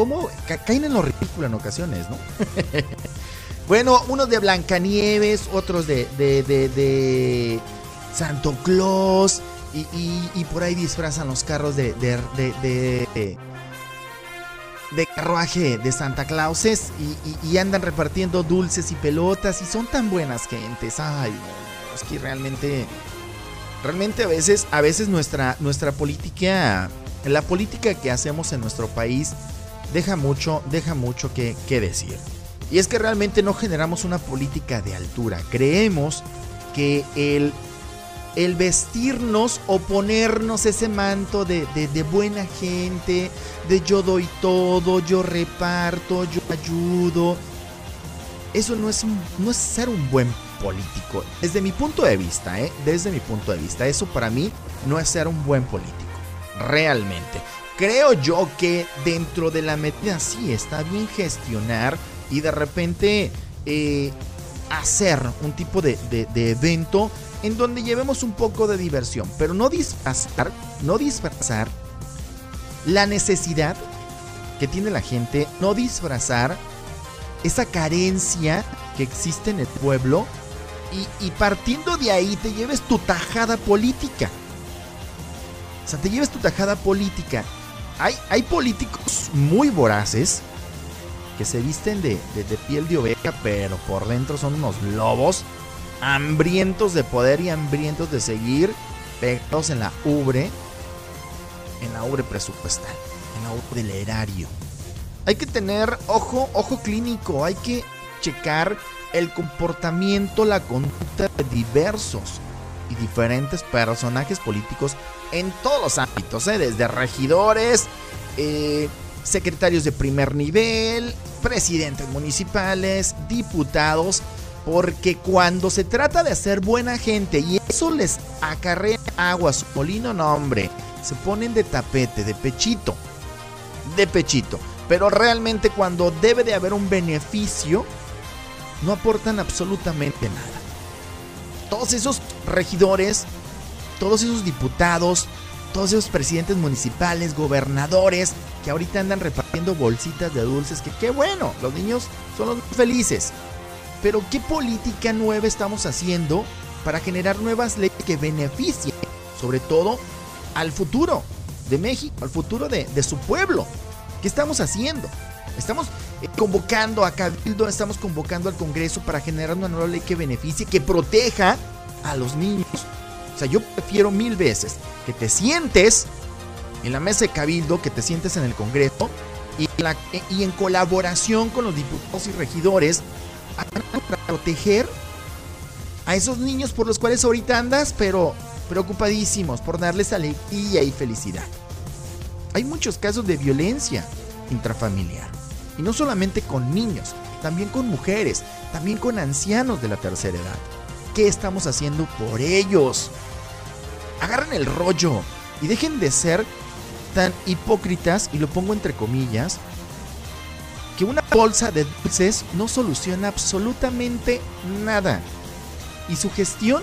¿Cómo? Ca caen en lo ridículo en ocasiones, ¿no? <laughs> bueno, unos de Blancanieves, otros de, de, de, de Santo Claus. Y, y, por ahí disfrazan los carros de, de, de, carruaje de Santa Clauses y, andan repartiendo dulces y pelotas y son tan buenas gentes. Ay, es que realmente, realmente a veces, a veces nuestra, nuestra política, la política que hacemos en nuestro país deja mucho, deja mucho que, que decir. Y es que realmente no generamos una política de altura. Creemos que el el vestirnos o ponernos ese manto de, de, buena gente, de yo doy todo, yo reparto, yo ayudo. Eso no es, no es ser un buen político. Desde mi punto de vista, ¿eh? Desde mi punto de vista, eso para mí no es ser un buen político. Realmente. Creo yo que dentro de la medida sí está bien gestionar y de repente eh, hacer un tipo de, evento en donde llevemos un poco de diversión, pero no disfrazar, no disfrazar la necesidad que tiene la gente, no disfrazar esa carencia que existe en el pueblo y, partiendo de ahí te lleves tu tajada política. O sea, te lleves tu tajada política. Hay, hay políticos muy voraces que se visten de, de, de piel de oveja, pero por dentro son unos lobos hambrientos de poder y hambrientos de seguir pegados en la ubre, en la ubre presupuestal, en la ubre del erario. Hay que tener ojo, ojo clínico, hay que checar el comportamiento, la conducta de diversos y diferentes personajes políticos en todos los ámbitos, ¿eh? desde regidores, eh, secretarios de primer nivel, presidentes municipales, diputados, porque cuando se trata de hacer buena gente y eso les acarrea agua su molino, no hombre, se ponen de tapete, de pechito, de pechito. Pero realmente cuando debe de haber un beneficio, no aportan absolutamente nada. Todos esos regidores, todos esos diputados, todos esos presidentes municipales, gobernadores, que ahorita andan repartiendo bolsitas de dulces, que qué bueno, los niños son los más felices. Pero ¿qué política nueva estamos haciendo para generar nuevas leyes que beneficien, sobre todo, al futuro de México, al futuro de, de su pueblo? ¿Qué estamos haciendo? Estamos convocando a Cabildo, estamos convocando al Congreso para generar una nueva ley que beneficie, que proteja a los niños. O sea, yo prefiero mil veces que te sientes en la mesa de Cabildo, que te sientes en el Congreso y, la, y en colaboración con los diputados y regidores para proteger a esos niños por los cuales ahorita andas, pero preocupadísimos por darles alegría y felicidad. Hay muchos casos de violencia intrafamiliar. Y no solamente con niños, también con mujeres, también con ancianos de la tercera edad. ¿Qué estamos haciendo por ellos? Agarren el rollo y dejen de ser tan hipócritas, y lo pongo entre comillas, que una bolsa de dulces no soluciona absolutamente nada. Y su gestión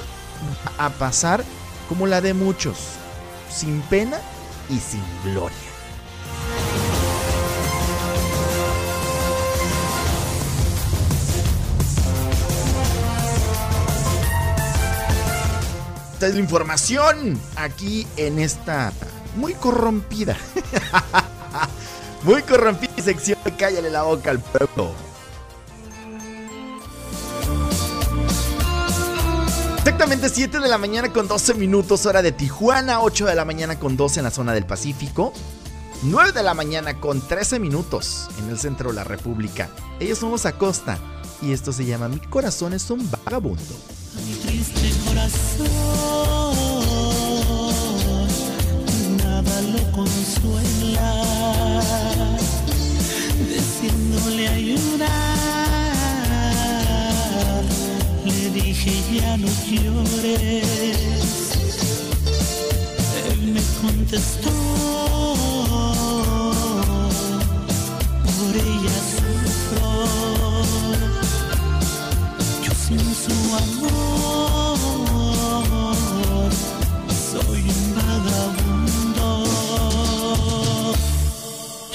va a pasar como la de muchos, sin pena y sin gloria. Es la información aquí en esta muy corrompida, <laughs> muy corrompida sección Cállale la boca al pueblo. Exactamente 7 de la mañana con 12 minutos hora de Tijuana, 8 de la mañana con 12 en la zona del Pacífico, 9 de la mañana con 13 minutos en el centro de la República. Ellos somos Acosta y esto se llama Mi corazón es un vagabundo. Corazón nada lo consuela deseándole ayudar le dije ya no llores él me contestó por ella sufro yo sin su amor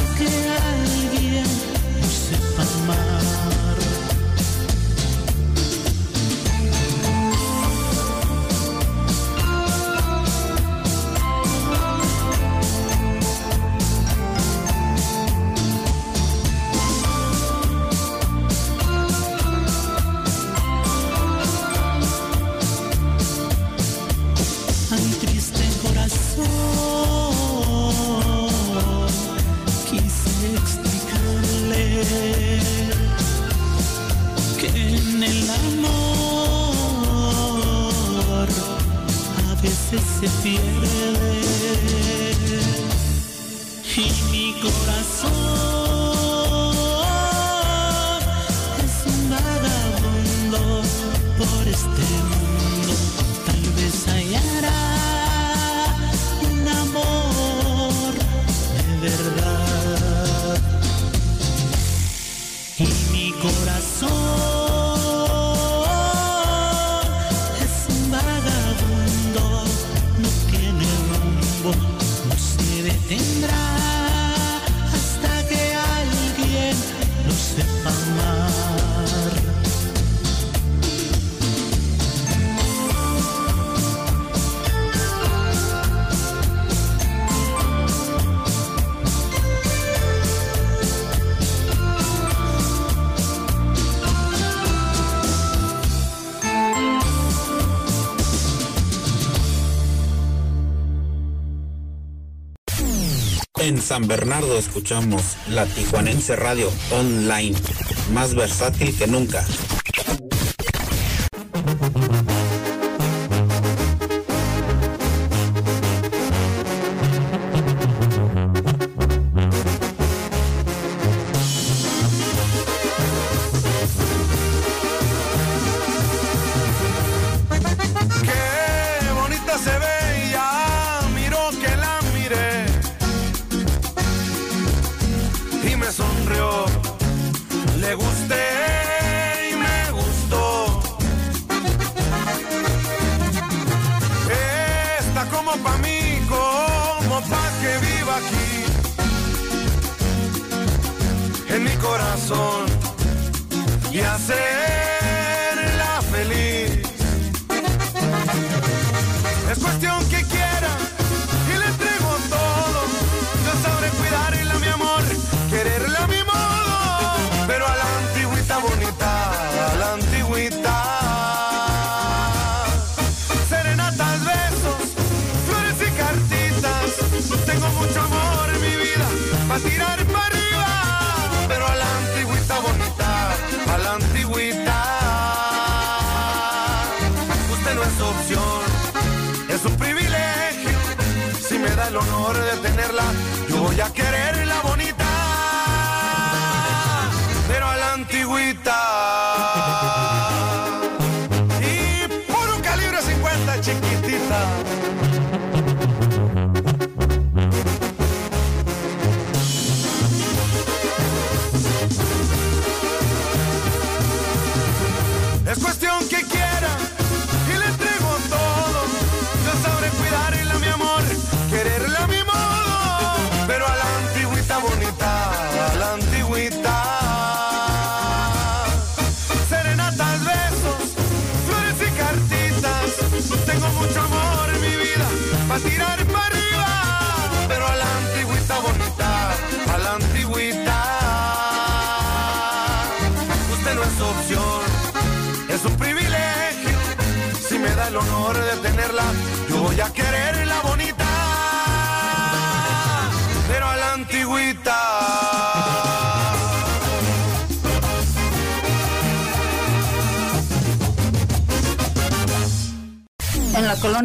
mi corazón se pierde. Y mi corazón es un vagabundo por este mundo En San Bernardo escuchamos la Tijuanense Radio Online, más versátil que nunca.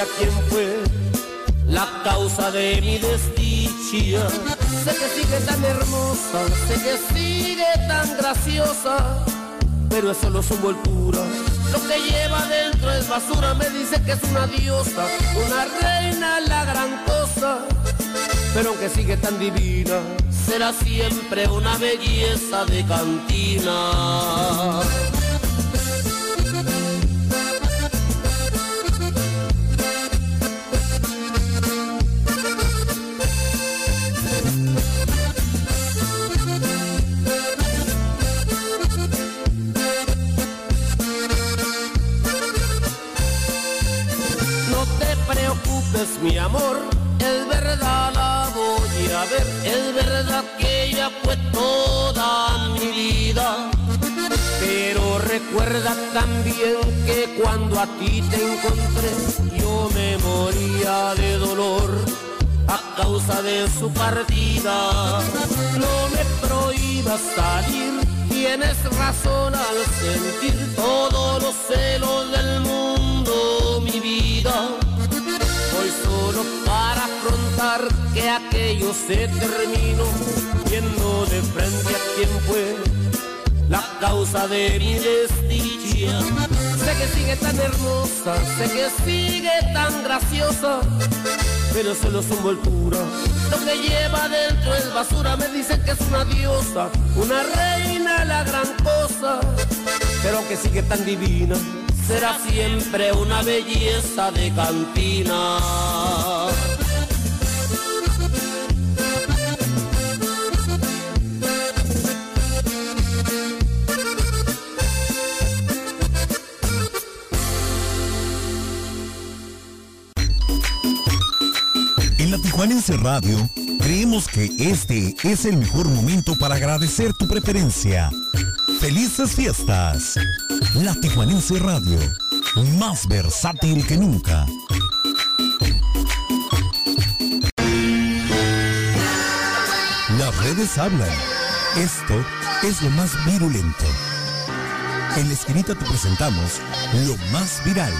A quién fue la causa de mi desdicha. Sé que sigue tan hermosa, sé que sigue tan graciosa, pero es solo su envoltura. Lo que lleva dentro es basura, me dice que es una diosa, una reina, la gran cosa. Pero aunque sigue tan divina, será siempre una belleza de cantina. Es verdad que ella fue toda mi vida. Pero recuerda también que cuando a ti te encontré, yo me moría de dolor a causa de su partida. No me prohíbas salir, tienes razón al sentir todos los celos del mundo, mi vida. Voy solo para afrontar que aquello se terminó, viendo de frente a quién fue la causa de mi desdicha. Sé que sigue tan hermosa, sé que sigue tan graciosa, pero solo su envoltura. Lo que lleva dentro es basura, me dicen que es una diosa, una reina, la gran cosa. Pero aunque sigue tan divina, será siempre una belleza de cantina. Radio, creemos que este es el mejor momento para agradecer tu preferencia. ¡Felices fiestas! La Tijuanense Radio, más versátil que nunca. Las redes hablan. Esto es lo más virulento. En la esquinita te presentamos lo más viral.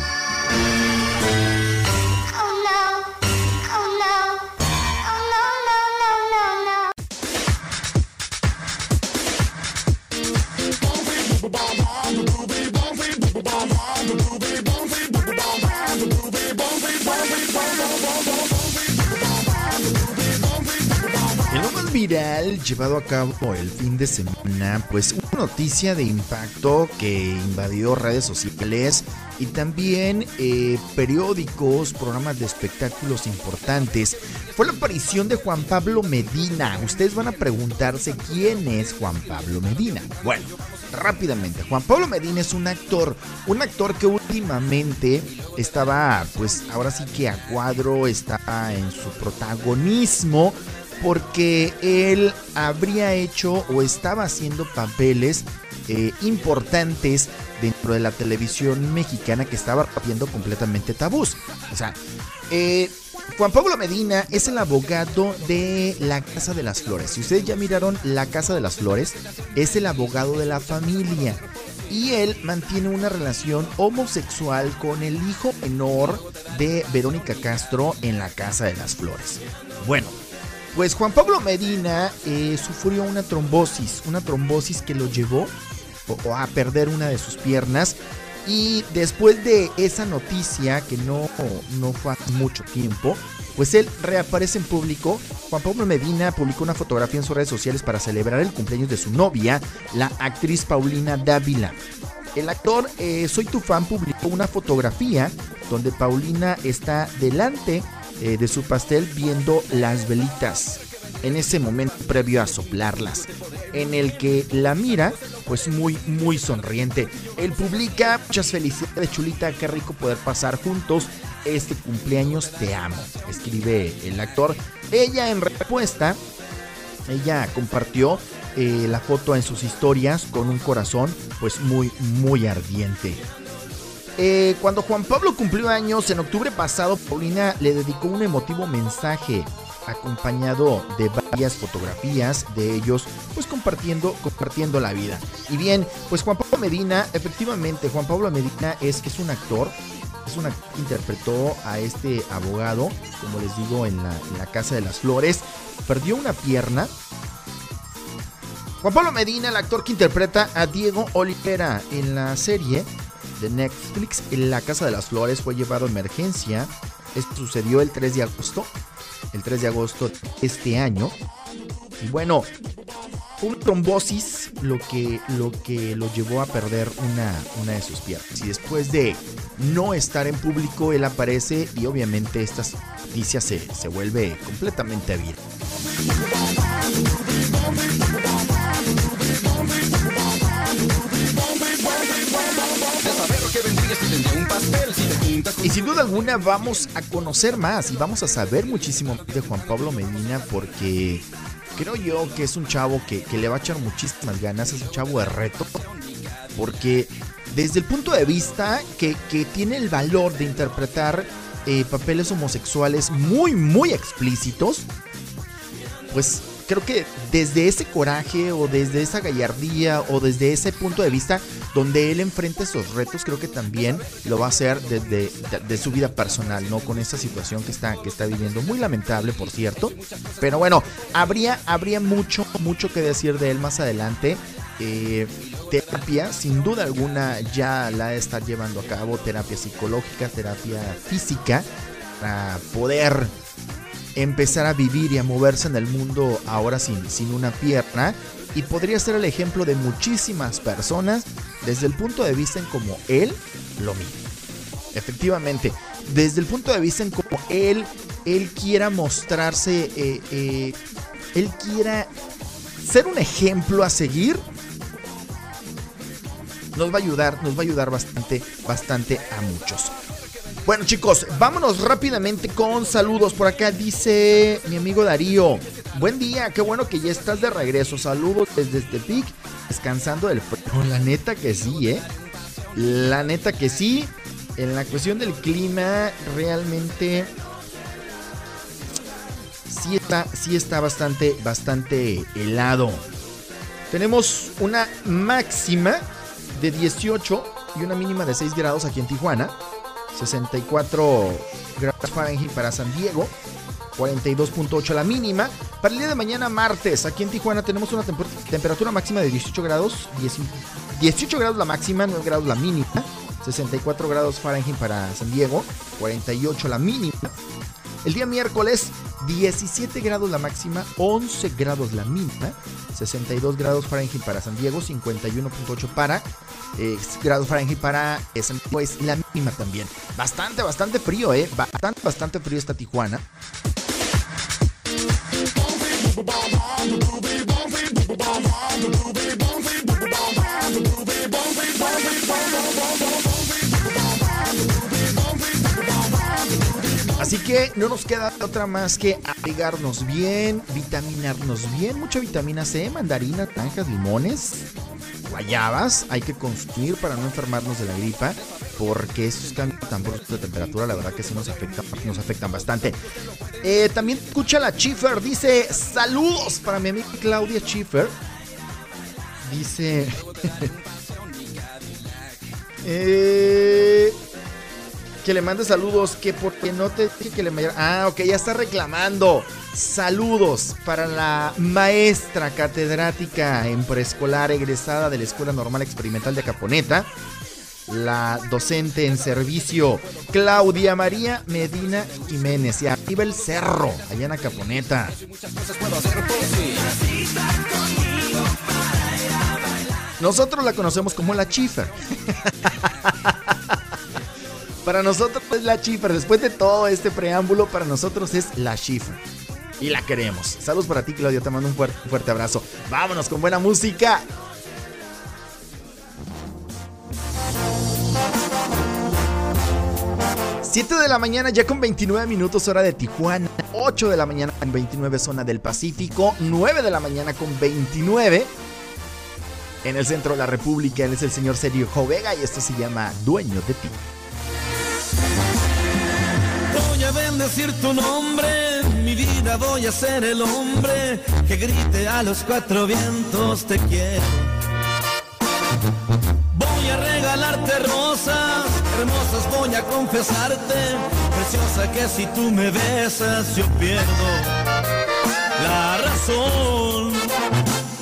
Llevado a cabo el fin de semana, pues una noticia de impacto que invadió redes sociales y también eh, periódicos, programas de espectáculos importantes, fue la aparición de Juan Pablo Medina. Ustedes van a preguntarse quién es Juan Pablo Medina. Bueno, rápidamente, Juan Pablo Medina es un actor, un actor que últimamente estaba, pues ahora sí que a cuadro, está en su protagonismo porque él habría hecho o estaba haciendo papeles eh, importantes dentro de la televisión mexicana que estaba rompiendo completamente tabús. O sea, eh, Juan Pablo Medina es el abogado de la Casa de las Flores. Si ustedes ya miraron la Casa de las Flores, es el abogado de la familia. Y él mantiene una relación homosexual con el hijo menor de Verónica Castro en la Casa de las Flores. Bueno, pues Juan Pablo Medina eh, sufrió una trombosis, una trombosis que lo llevó a perder una de sus piernas. Y después de esa noticia, que no, no fue hace mucho tiempo, pues él reaparece en público. Juan Pablo Medina publicó una fotografía en sus redes sociales para celebrar el cumpleaños de su novia, la actriz Paulina Dávila. El actor eh, Soy tu fan publicó una fotografía donde Paulina está delante eh, de su pastel viendo las velitas en ese momento previo a soplarlas, en el que la mira pues muy muy sonriente. Él publica muchas felicidades chulita, qué rico poder pasar juntos este cumpleaños, te amo, escribe el actor. Ella en respuesta ella compartió eh, la foto en sus historias con un corazón pues muy muy ardiente. Eh, cuando Juan Pablo cumplió años en octubre pasado, Paulina le dedicó un emotivo mensaje acompañado de varias fotografías de ellos pues compartiendo compartiendo la vida. Y bien, pues Juan Pablo Medina, efectivamente Juan Pablo Medina es es un actor es una que interpretó a este abogado, como les digo, en la, en la Casa de las Flores. Perdió una pierna. Juan Pablo Medina, el actor que interpreta a Diego Olivera en la serie de Netflix, en la Casa de las Flores, fue llevado a emergencia. Esto sucedió el 3 de agosto. El 3 de agosto de este año. Y bueno, fue una trombosis lo que, lo que lo llevó a perder una, una de sus piernas. Y después de no estar en público, él aparece y obviamente esta noticia se, se vuelve completamente viral. Y sin duda alguna vamos a conocer más y vamos a saber muchísimo de Juan Pablo Medina porque creo yo que es un chavo que, que le va a echar muchísimas ganas, es un chavo de reto, porque desde el punto de vista que, que tiene el valor de interpretar eh, papeles homosexuales muy, muy explícitos, pues creo que desde ese coraje o desde esa gallardía o desde ese punto de vista donde él enfrenta esos retos, creo que también lo va a hacer desde de, su vida personal, ¿no? Con esta situación que está, que está viviendo, muy lamentable, por cierto. Pero bueno, habría, habría mucho, mucho que decir de él más adelante. Eh, terapia, sin duda alguna, ya la estar llevando a cabo, terapia psicológica, terapia física, para poder empezar a vivir y a moverse en el mundo ahora sin, sin una pierna. Y podría ser el ejemplo de muchísimas personas desde el punto de vista en como él lo mira. Efectivamente, desde el punto de vista en como él, él quiera mostrarse, eh, eh, él quiera ser un ejemplo a seguir, nos va a ayudar, nos va a ayudar bastante, bastante a muchos. Bueno chicos, vámonos rápidamente con saludos. Por acá dice mi amigo Darío. Buen día, qué bueno que ya estás de regreso. Saludos desde este pic, descansando del frío. La neta que sí, ¿eh? La neta que sí. En la cuestión del clima, realmente sí está, sí está bastante, bastante helado. Tenemos una máxima de 18 y una mínima de 6 grados aquí en Tijuana. 64 grados Fahrenheit para San Diego. 42.8 la mínima. Para el día de mañana, martes, aquí en Tijuana tenemos una temper- temperatura máxima de 18 grados. 10 18 grados la máxima, 9 grados la mínima. 64 grados Fahrenheit para San Diego. 48 la mínima. El día miércoles, 17 grados la máxima, 11 grados la mínima, 62 grados Fahrenheit para San Diego, 51.8 para eh, grados Fahrenheit para eh, San Diego es la mínima también. Bastante, bastante frío, ¿eh? Bastante, bastante frío esta Tijuana. Así que no nos queda otra más que abrigarnos bien, vitaminarnos bien, mucha vitamina C, mandarinas, naranjas, limones, guayabas. Hay que consumir para no enfermarnos de la gripa, porque estos cambios tan bruscos de temperatura, la verdad que sí nos afectan, nos afectan bastante. Eh, también escucha la Schiffer, dice saludos para mi amiga Claudia Schiffer. Dice... <laughs> eh, que le mande saludos, que porque no te dije que le me... Ah, ok, ya está reclamando. Saludos para la maestra catedrática en preescolar egresada de la Escuela Normal Experimental de Caponeta, la docente en servicio Claudia María Medina Jiménez y arriba el cerro, allá en Acaponeta. Nosotros la conocemos como la Chifer. <laughs> Para nosotros es la Chifra. Después de todo este preámbulo, para nosotros es la Chifra. Y la queremos. Saludos para ti, Claudia. Te mando un fuerte, un fuerte abrazo. Vámonos con buena música. Siete de la mañana ya con 29 minutos hora de Tijuana. 8 de la mañana con 29 zona del Pacífico. 9 de la mañana con 29 en el centro de la República. Él es el señor Sergio Jovega y esto se llama Dueño de ti. Voy a bendecir tu nombre, mi vida voy a ser el hombre que grite a los cuatro vientos te quiero. Voy a regalarte rosas, hermosas voy a confesarte, preciosa que si tú me besas yo pierdo la razón.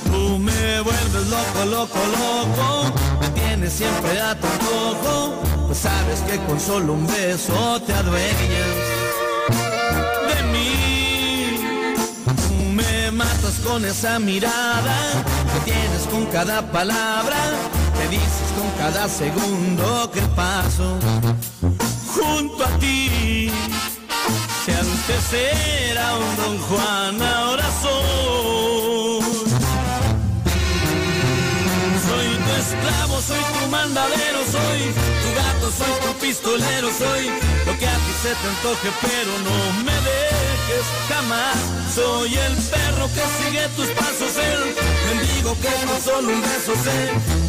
Tú me vuelves loco, loco, loco, me tienes siempre a tu antojo, sabes que con solo un beso te adueñas de mí. Tú me matas con esa mirada que tienes con cada palabra, que dices con cada segundo que paso junto a ti. Si antes era un don Juan, ahora soy. Soy tu mandadero, soy tu gato, soy tu pistolero, soy lo que a ti se te antoje, pero no me dejes jamás. Soy el perro que sigue tus pasos, el mendigo que con solo un beso se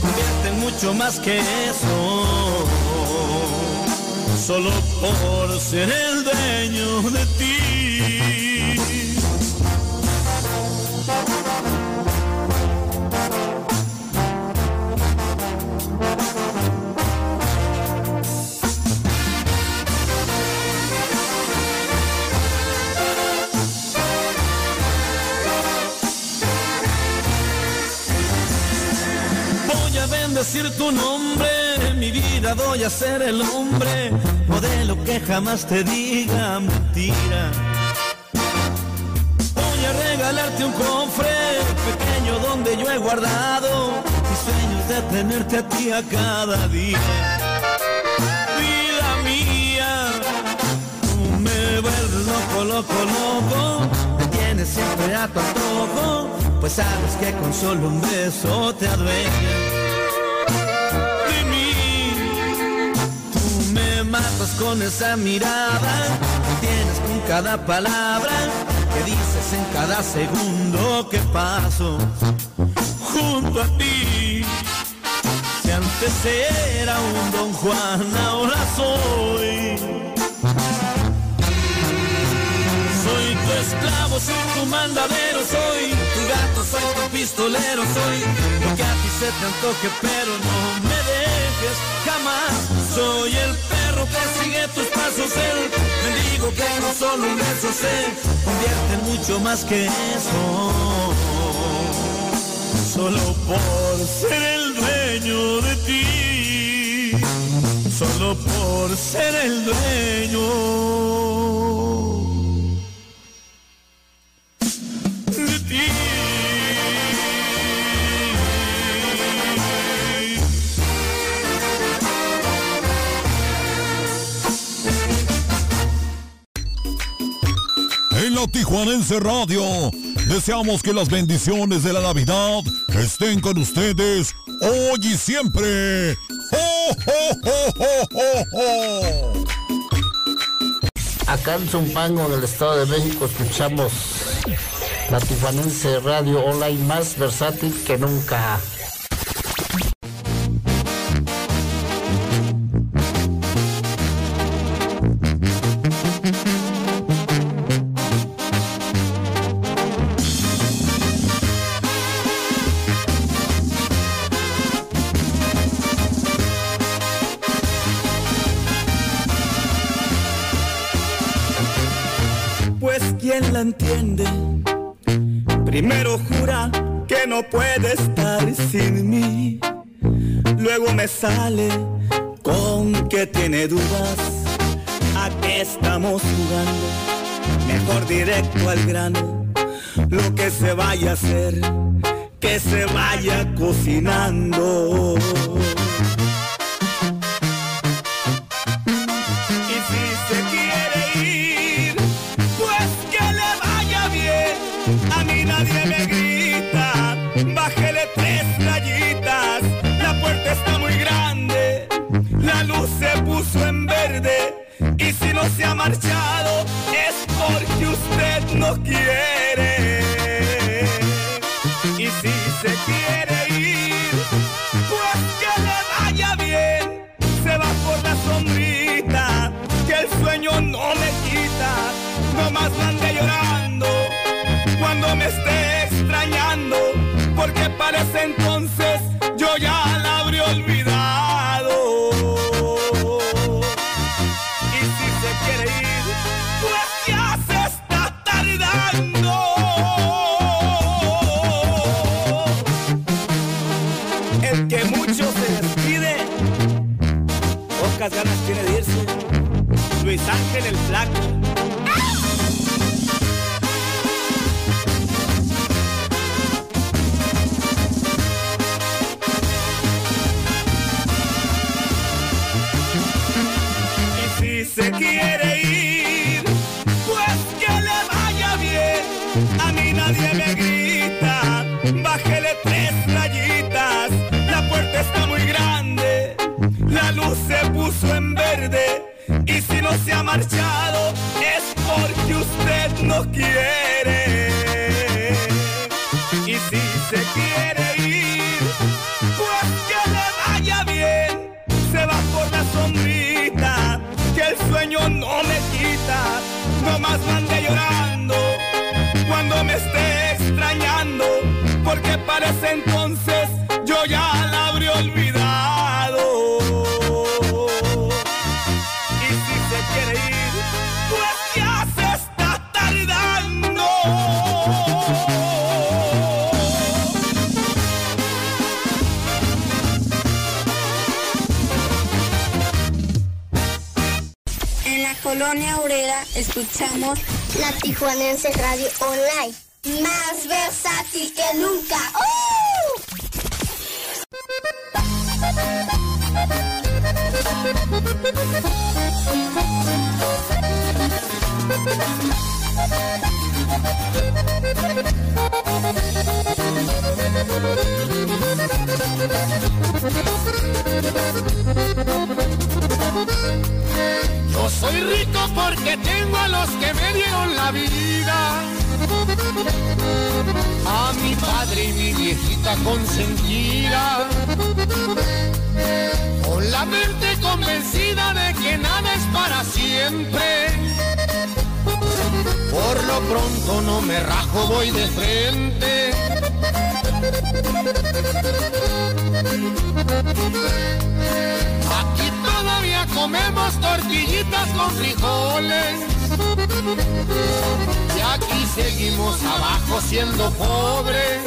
convierte en mucho más que eso. Solo por ser el dueño de ti. Voy a bendecir tu nombre, mi vida voy a ser el hombre, modelo que jamás te diga mentira. Voy a regalarte un cofre pequeño donde yo he guardado mis sueños de tenerte a ti a cada día. Vida mía, tú me vuelves loco, loco, loco, me tienes siempre a tu antojo, pues sabes que con solo un beso te adueñas con esa mirada que tienes con cada palabra que dices en cada segundo que paso junto a ti. Si antes era un don Juan, ahora soy. Soy tu esclavo, soy tu mandadero, soy tu gato, soy tu pistolero, soy lo que a ti se te antoje, pero no me dejes jamás. Soy el perro que sigue tus pasos, el mendigo que no solo un beso se convierte en mucho más que eso. Solo por ser el dueño de ti, solo por ser el dueño Tijuanense Radio, deseamos que las bendiciones de la Navidad estén con ustedes hoy y siempre. Acá en Zumpango, en el Estado de México, escuchamos la Tijuanense Radio Online más versátil que nunca. Entiende, primero jura que no puede estar sin mí, luego me sale con que tiene dudas, a qué estamos jugando, mejor directo al grano, lo que se vaya a hacer, que se vaya cocinando. Y si no se ha marchado, es porque usted no quiere. Escuchamos la Tijuanense Radio Online. Y aquí seguimos abajo siendo pobres.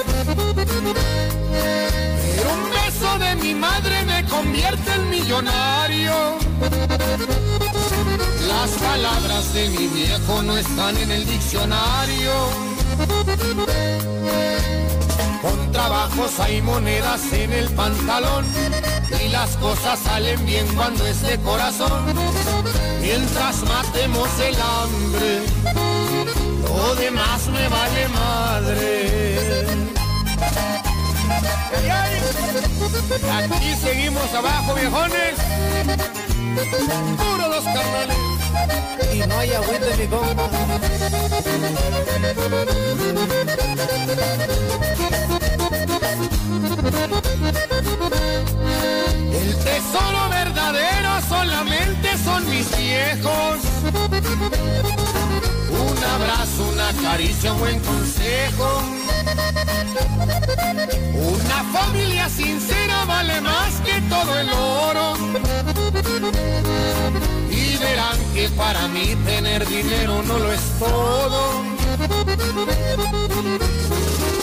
Pero un beso de mi madre me convierte en millonario. Las palabras de mi viejo no están en el diccionario. Con trabajos hay monedas en el pantalón y las cosas salen bien cuando es de corazón. Mientras matemos el hambre, lo demás me vale madre. Aquí seguimos abajo, viejones. Puro los carnales. Y no hay agüita, mi compa. El tesoro verdadero solamente son mis viejos. Caricia, un buen consejo. Una familia sincera vale más que todo el oro. Y verán que para mí tener dinero no lo es todo.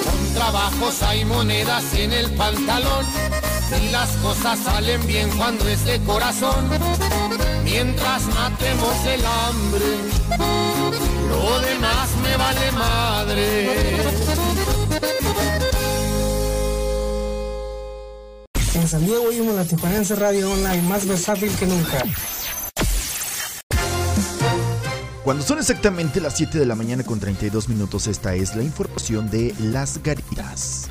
Con trabajos hay monedas en el pantalón y las cosas salen bien cuando es de corazón. Mientras matemos el hambre, lo demás me vale madre. En San Diego oímos la Tijuanense Radio Online, más versátil que nunca. Cuando son exactamente las 7 de la mañana con 32 minutos, esta es la información de las garitas.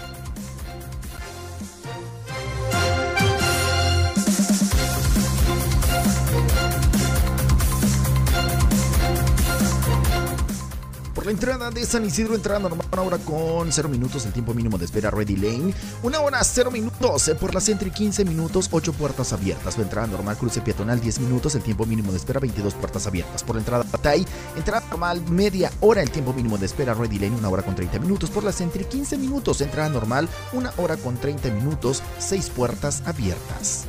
Entrada de San Isidro, entrada normal, una hora con 0 minutos, el tiempo mínimo de espera Ready Lane. Una hora 0 minutos, eh, por la Sentry 15 minutos, 8 puertas abiertas. Entrada normal, cruce peatonal 10 minutos, el tiempo mínimo de espera 22 puertas abiertas. Por la entrada Patay, entrada normal media hora, el tiempo mínimo de espera Ready Lane, una hora con 30 minutos. Por la Sentry 15 minutos, entrada normal, una hora con 30 minutos, 6 puertas abiertas.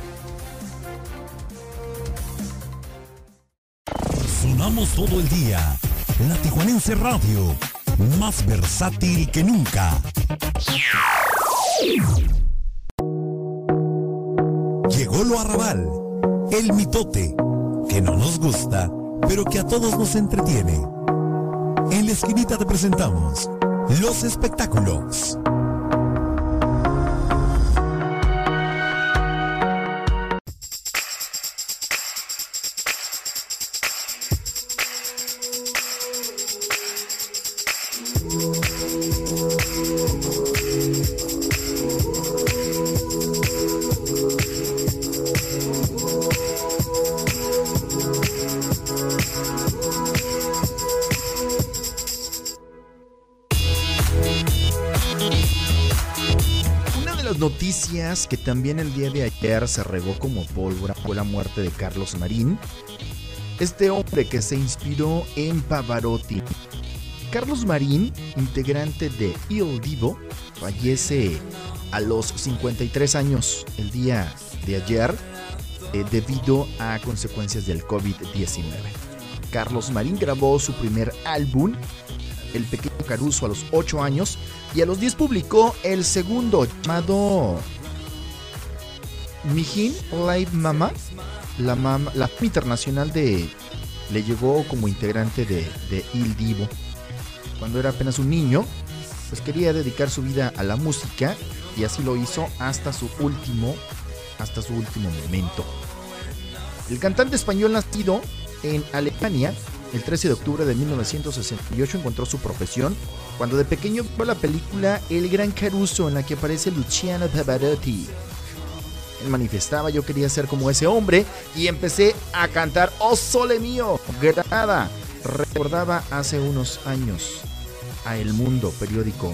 Sonamos todo el día. La Tijuanense Radio, más versátil que nunca. Llegó lo arrabal, el mitote, que no nos gusta, pero que a todos nos entretiene. En la esquinita te presentamos los espectáculos. Que también el día de ayer se regó como pólvora fue la muerte de Carlos Marín, este hombre que se inspiró en Pavarotti. Carlos Marín, integrante de Il Divo, fallece a los 53 años el día de ayer eh, debido a consecuencias del COVID-19. Carlos Marín grabó su primer álbum, El Pequeño Caruso, a los 8 años y a los 10 publicó el segundo llamado Mijin Live Mama. La, mama, la internacional de le llegó como integrante de, de Il Divo. Cuando era apenas un niño, pues quería dedicar su vida a la música y así lo hizo hasta su último, hasta su último momento. El cantante español nacido en Alemania el 13 de octubre de 1968 encontró su profesión cuando de pequeño vio la película El Gran Caruso en la que aparece Luciano Pavarotti. Manifestaba, yo quería ser como ese hombre y empecé a cantar Oh Sole Mío, Granada. Recordaba hace unos años a El Mundo, periódico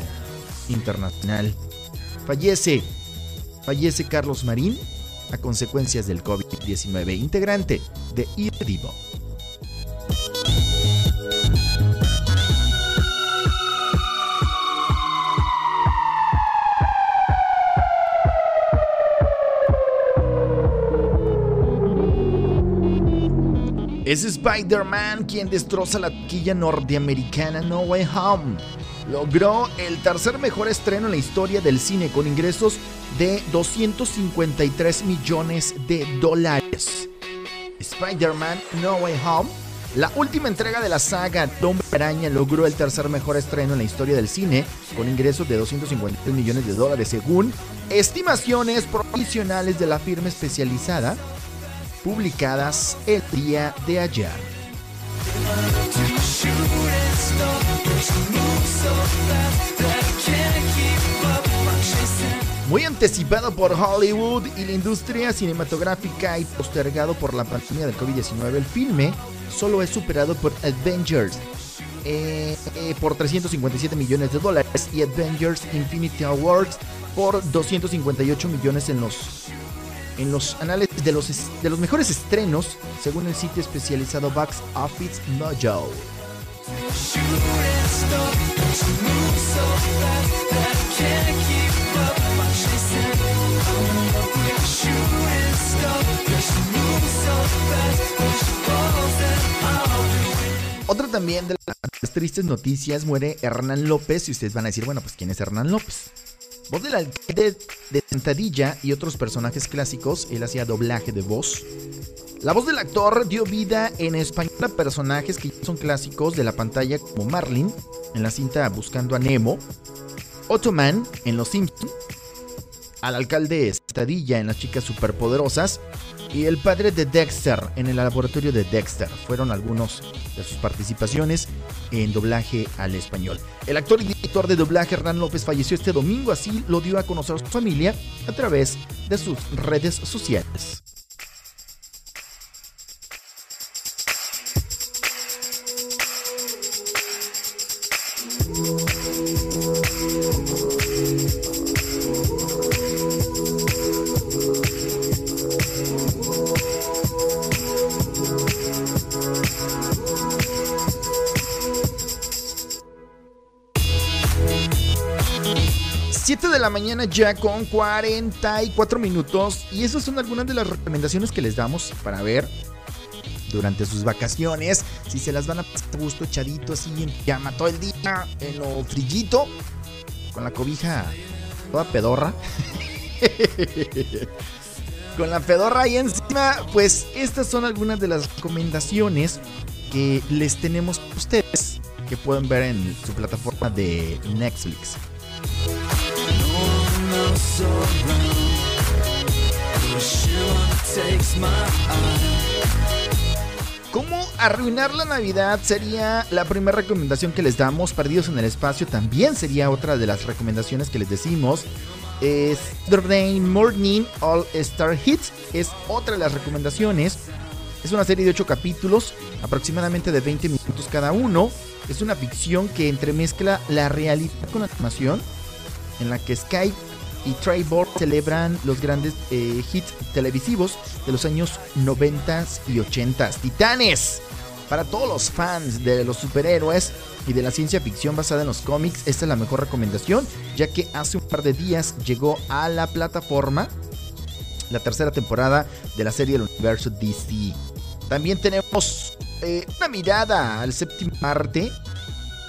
internacional. Fallece, fallece Carlos Marín a consecuencias del COVID-19, integrante de Ir Es Spider-Man quien destroza la taquilla norteamericana No Way Home. Logró el tercer mejor estreno en la historia del cine con ingresos de 253 millones de dólares. Spider-Man No Way Home, la última entrega de la saga Hombre Araña, logró el tercer mejor estreno en la historia del cine con ingresos de 253 millones de dólares según estimaciones provisionales de la firma especializada publicadas el día de ayer. Muy anticipado por Hollywood y la industria cinematográfica y postergado por la pandemia del COVID-19, el filme solo es superado por Avengers eh, eh, por 357 millones de dólares y Avengers Infinity Awards por 258 millones en los en los anales de los, de los mejores estrenos según el sitio especializado Box Office Mojo. Otra también de las tristes noticias muere Hernán López y ustedes van a decir, bueno, pues ¿quién es Hernán López? Voz del alcalde de Sentadilla y otros personajes clásicos, él hacía doblaje de voz. La voz del actor dio vida en español a personajes que ya son clásicos de la pantalla como Marlin en la cinta Buscando a Nemo, Ottoman en Los Simpsons, al alcalde Sentadilla en Las Chicas Superpoderosas y el padre de Dexter en el laboratorio de Dexter. Fueron algunos de sus participaciones en doblaje al español. El actor y director de doblaje Hernán López falleció este domingo, así lo dio a conocer su familia a través de sus redes sociales. La mañana ya con 44 minutos y esas son algunas de las recomendaciones que les damos para ver durante sus vacaciones. Si se las van a pasar a gusto echadito así en llama todo el día, en lo frillito, con la cobija toda pedorra. <laughs> con la pedorra ahí encima, pues estas son algunas de las recomendaciones que les tenemos ustedes que pueden ver en su plataforma de Netflix. ¿Cómo arruinar la Navidad? Sería la primera recomendación que les damos. Perdidos en el espacio también sería otra de las recomendaciones que les decimos. Es Saturday Morning All Star Hits es otra de las recomendaciones. Es una serie de 8 capítulos, aproximadamente de 20 minutos cada uno. Es una ficción que entremezcla la realidad con la animación, en la que Skype y Trevor celebran los grandes eh, hits televisivos de los años 90 y 80. Titanes. Para todos los fans de los superhéroes y de la ciencia ficción basada en los cómics, esta es la mejor recomendación, ya que hace un par de días llegó a la plataforma la tercera temporada de la serie del universo DC. También tenemos eh, una mirada al séptimo arte.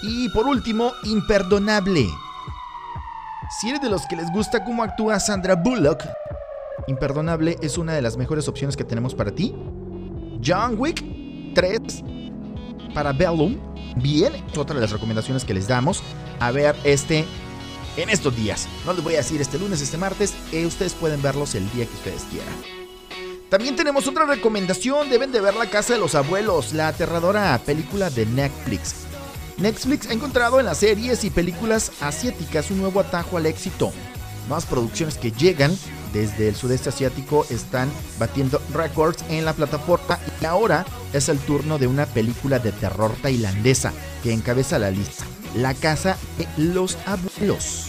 Y por último, Imperdonable. Si eres de los que les gusta cómo actúa Sandra Bullock, Imperdonable es una de las mejores opciones que tenemos para ti. John Wick 3 para Bellum. Bien, es otra de las recomendaciones que les damos. A ver este en estos días. No les voy a decir este lunes, este martes. eh, ustedes pueden verlos el día que ustedes quieran. También tenemos otra recomendación. Deben de ver La Casa de los Abuelos, la aterradora película de Netflix. Netflix ha encontrado en las series y películas asiáticas un nuevo atajo al éxito. Nuevas producciones que llegan desde el sudeste asiático están batiendo récords en la plataforma y ahora es el turno de una película de terror tailandesa que encabeza la lista, La Casa de los Abuelos.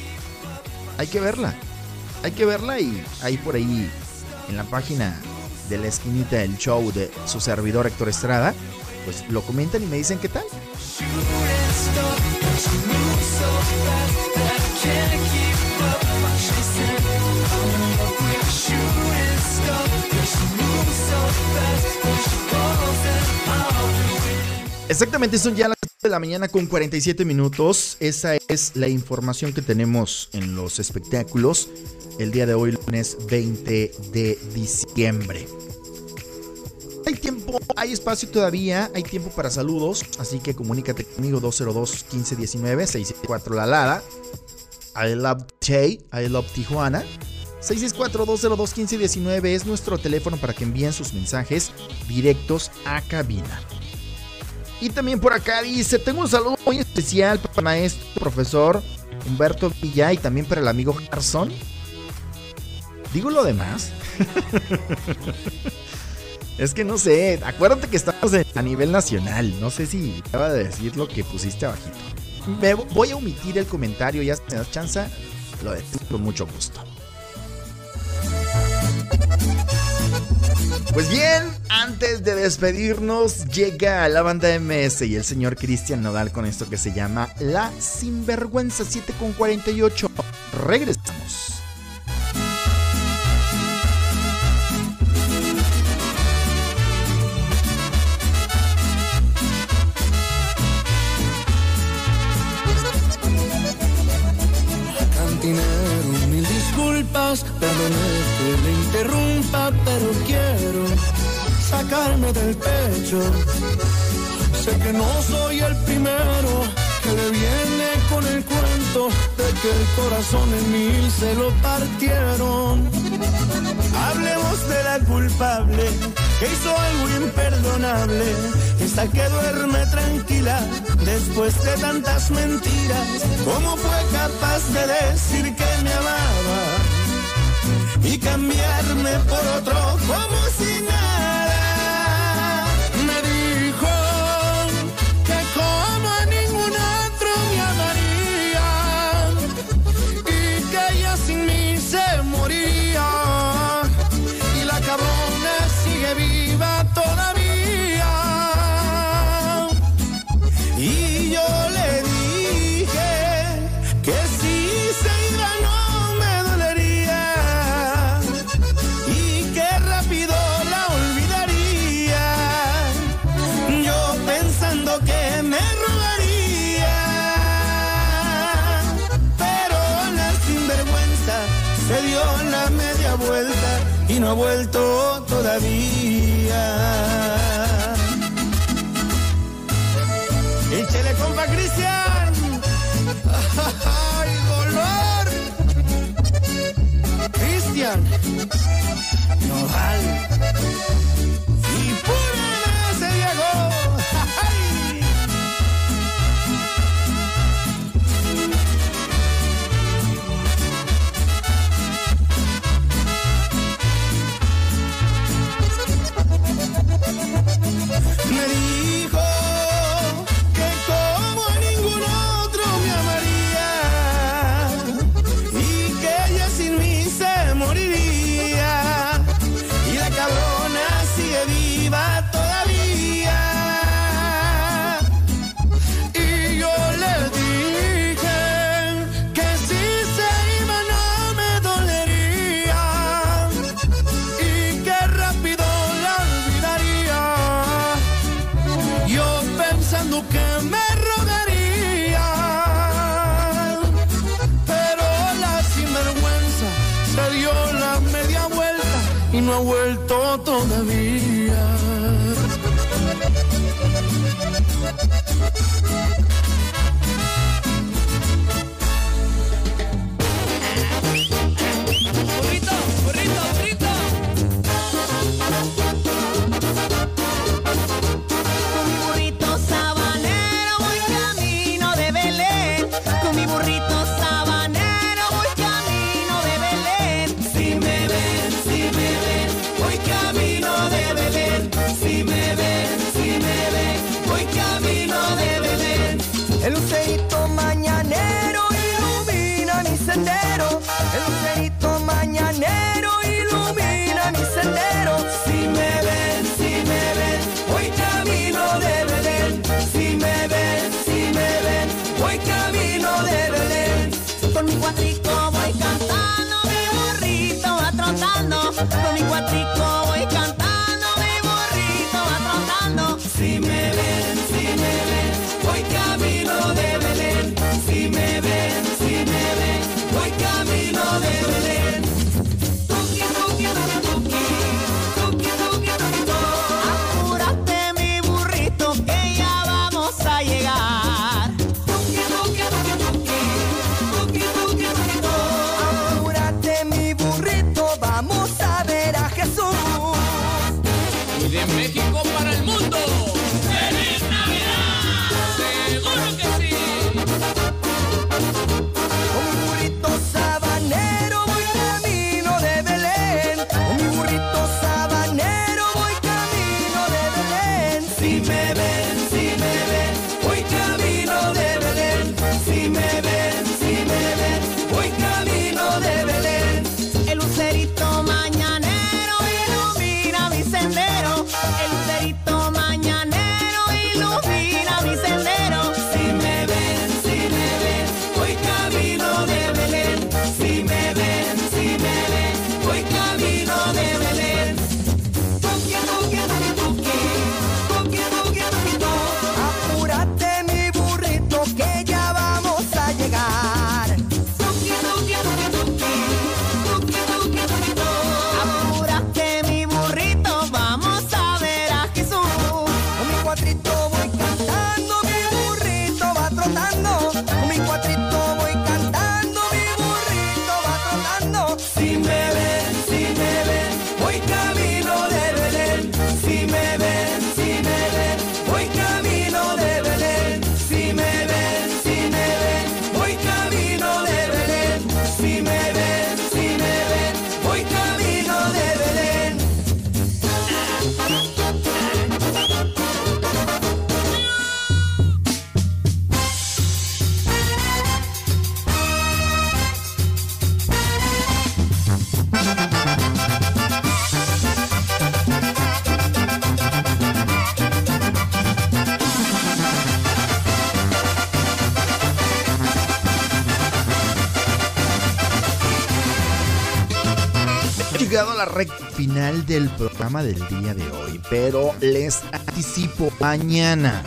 Hay que verla, hay que verla y ahí por ahí en la página de la esquinita del show de su servidor Héctor Estrada, pues lo comentan y me dicen qué tal. Exactamente, son ya las 7 de la mañana con 47 minutos. Esa es la información que tenemos en los espectáculos el día de hoy, lunes 20 de diciembre. Hay tiempo, hay espacio todavía, hay tiempo para saludos, así que comunícate conmigo 202 1519 664 La Lada. I love Che, I love Tijuana. 664-202-1519 es nuestro teléfono para que envíen sus mensajes directos a cabina. Y también por acá dice, tengo un saludo muy especial para el maestro profesor Humberto Villa y también para el amigo Carson. ¿Digo lo demás? <laughs> es que no sé, acuérdate que estamos a nivel nacional. No sé si acaba de decir lo que pusiste abajito. Voy a omitir el comentario, ya si me das chance, lo decimos con mucho gusto. Pues bien, antes de despedirnos, llega la banda MS y el señor Cristian Nodal con esto que se llama La Sinvergüenza 7 con 48. Regresamos. Perdone que le interrumpa, pero quiero sacarme del pecho. Sé que no soy el primero que le viene con el cuento de que el corazón en mil se lo partieron. Hablemos de la culpable que hizo algo imperdonable. Esta que duerme tranquila después de tantas mentiras. ¿Cómo fue capaz de decir que me amaba y cambiarme por otro como si nada? No ha vuelto todavía. Échale, compa Cristian. Final del programa del día de hoy, pero les anticipo mañana.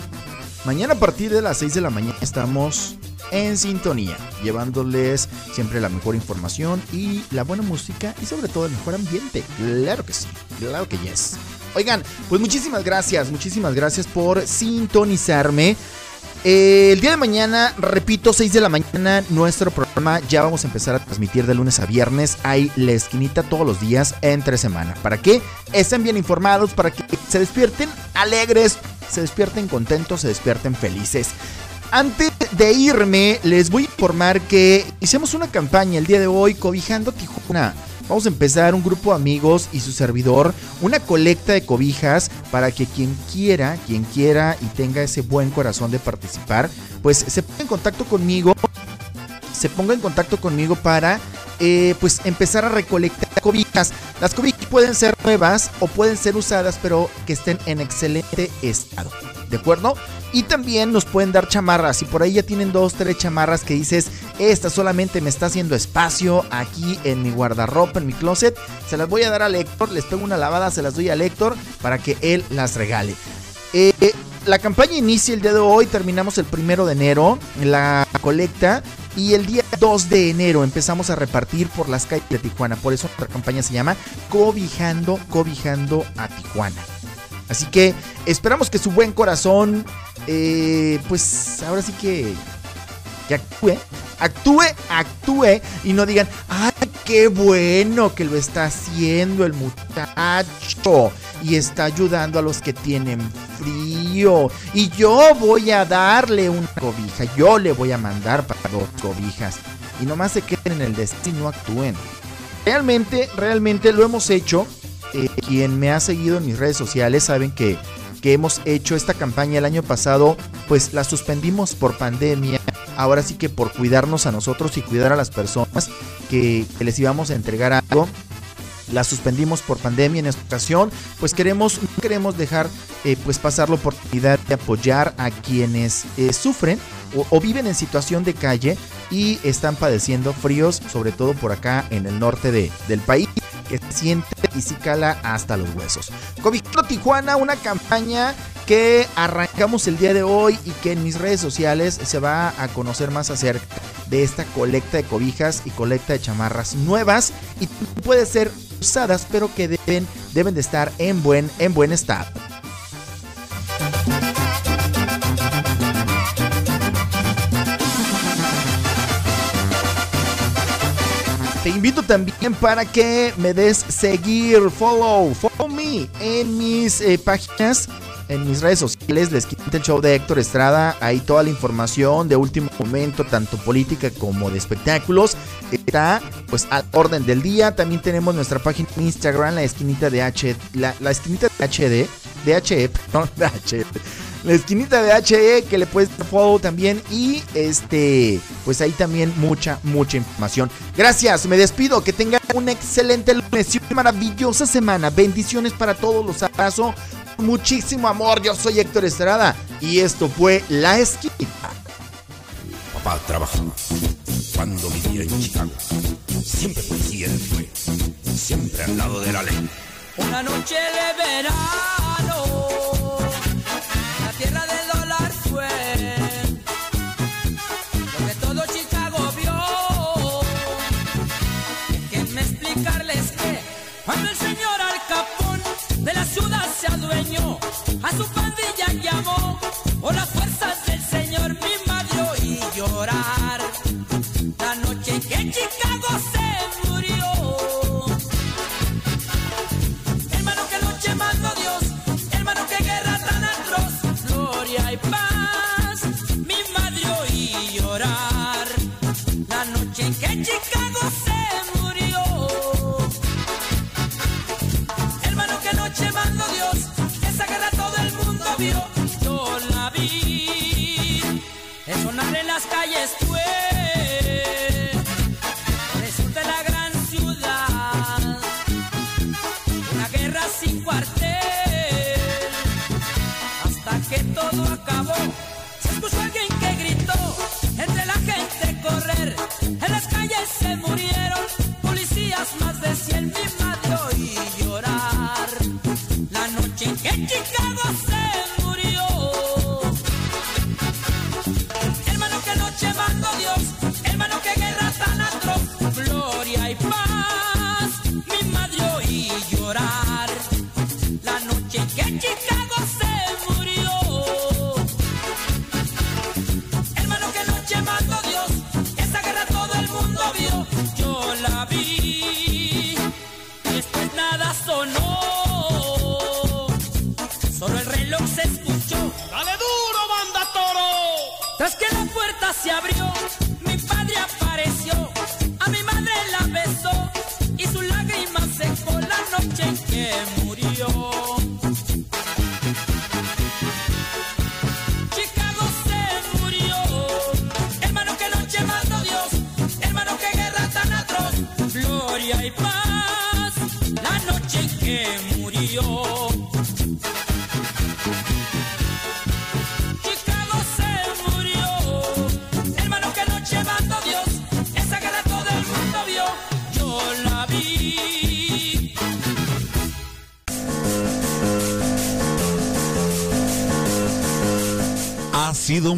Mañana a partir de las 6 de la mañana estamos en sintonía, llevándoles siempre la mejor información y la buena música y sobre todo el mejor ambiente. Claro que sí, claro que yes. Oigan, pues muchísimas gracias, muchísimas gracias por sintonizarme. Eh, el día de mañana, repito, 6 de la mañana, nuestro programa ya vamos a empezar a transmitir de lunes a viernes. Hay la esquinita todos los días entre semana. ¿Para que Estén bien informados, para que se despierten alegres, se despierten contentos, se despierten felices. Antes de irme, les voy a informar que hicimos una campaña el día de hoy cobijando Tijuana. Vamos a empezar un grupo de amigos y su servidor, una colecta de cobijas para que quien quiera, quien quiera y tenga ese buen corazón de participar, pues se ponga en contacto conmigo, se ponga en contacto conmigo para eh, pues empezar a recolectar cobijas. Las cobijas pueden ser nuevas o pueden ser usadas, pero que estén en excelente estado. ¿De acuerdo? Y también nos pueden dar chamarras. Si por ahí ya tienen dos, tres chamarras que dices, esta solamente me está haciendo espacio aquí en mi guardarropa, en mi closet, se las voy a dar a Héctor. Les pego una lavada, se las doy a Héctor para que él las regale. Eh, la campaña inicia el día de hoy, terminamos el primero de enero, la colecta. Y el día 2 de enero empezamos a repartir por las calles de Tijuana. Por eso nuestra campaña se llama Cobijando, Cobijando a Tijuana. Así que esperamos que su buen corazón, eh, pues ahora sí que, que actúe, actúe, actúe y no digan, ay, qué bueno que lo está haciendo el muchacho y está ayudando a los que tienen frío. Y yo voy a darle una cobija, yo le voy a mandar para dos cobijas. Y nomás se queden en el destino, no actúen. Realmente, realmente lo hemos hecho. Eh, quien me ha seguido en mis redes sociales saben que, que hemos hecho esta campaña el año pasado, pues la suspendimos por pandemia. Ahora sí que por cuidarnos a nosotros y cuidar a las personas que, les íbamos a entregar algo la suspendimos por pandemia en esta ocasión, pues queremos, no queremos dejar eh, pues pasar la oportunidad de apoyar a quienes eh, sufren o, o, viven en situación de calle y están padeciendo fríos, sobre todo por acá en el norte de, del país, que se siente y sí cala hasta los huesos. Cobijando Tijuana, una campaña que arrancamos el día de hoy y que en mis redes sociales se va a conocer más acerca de esta colecta de cobijas y colecta de chamarras nuevas y puede ser usadas pero que deben, deben de estar en buen, en buen estado. Te invito también para que me des seguir, follow, follow me en mis eh, páginas, en mis redes sociales, La Esquinita el Show de Héctor Estrada. Ahí toda la información de último momento, tanto política como de espectáculos, está pues al orden del día. También tenemos nuestra página en Instagram, La Esquinita de H, la, la Esquinita de HD, de HE, <laughs> perdón, de HE. La esquinita de HE que le puedes dar follow también y este pues ahí también mucha mucha información. Gracias, me despido, que tengan un excelente lunes y una maravillosa semana. Bendiciones para todos, los abrazo. Muchísimo amor, yo soy Héctor Estrada y esto fue La Esquinita. Papá trabajaba cuando vivía en Chicago. Siempre policía fue, siempre al lado de la ley. Una noche de verano, a su pandilla llamó por las fuerzas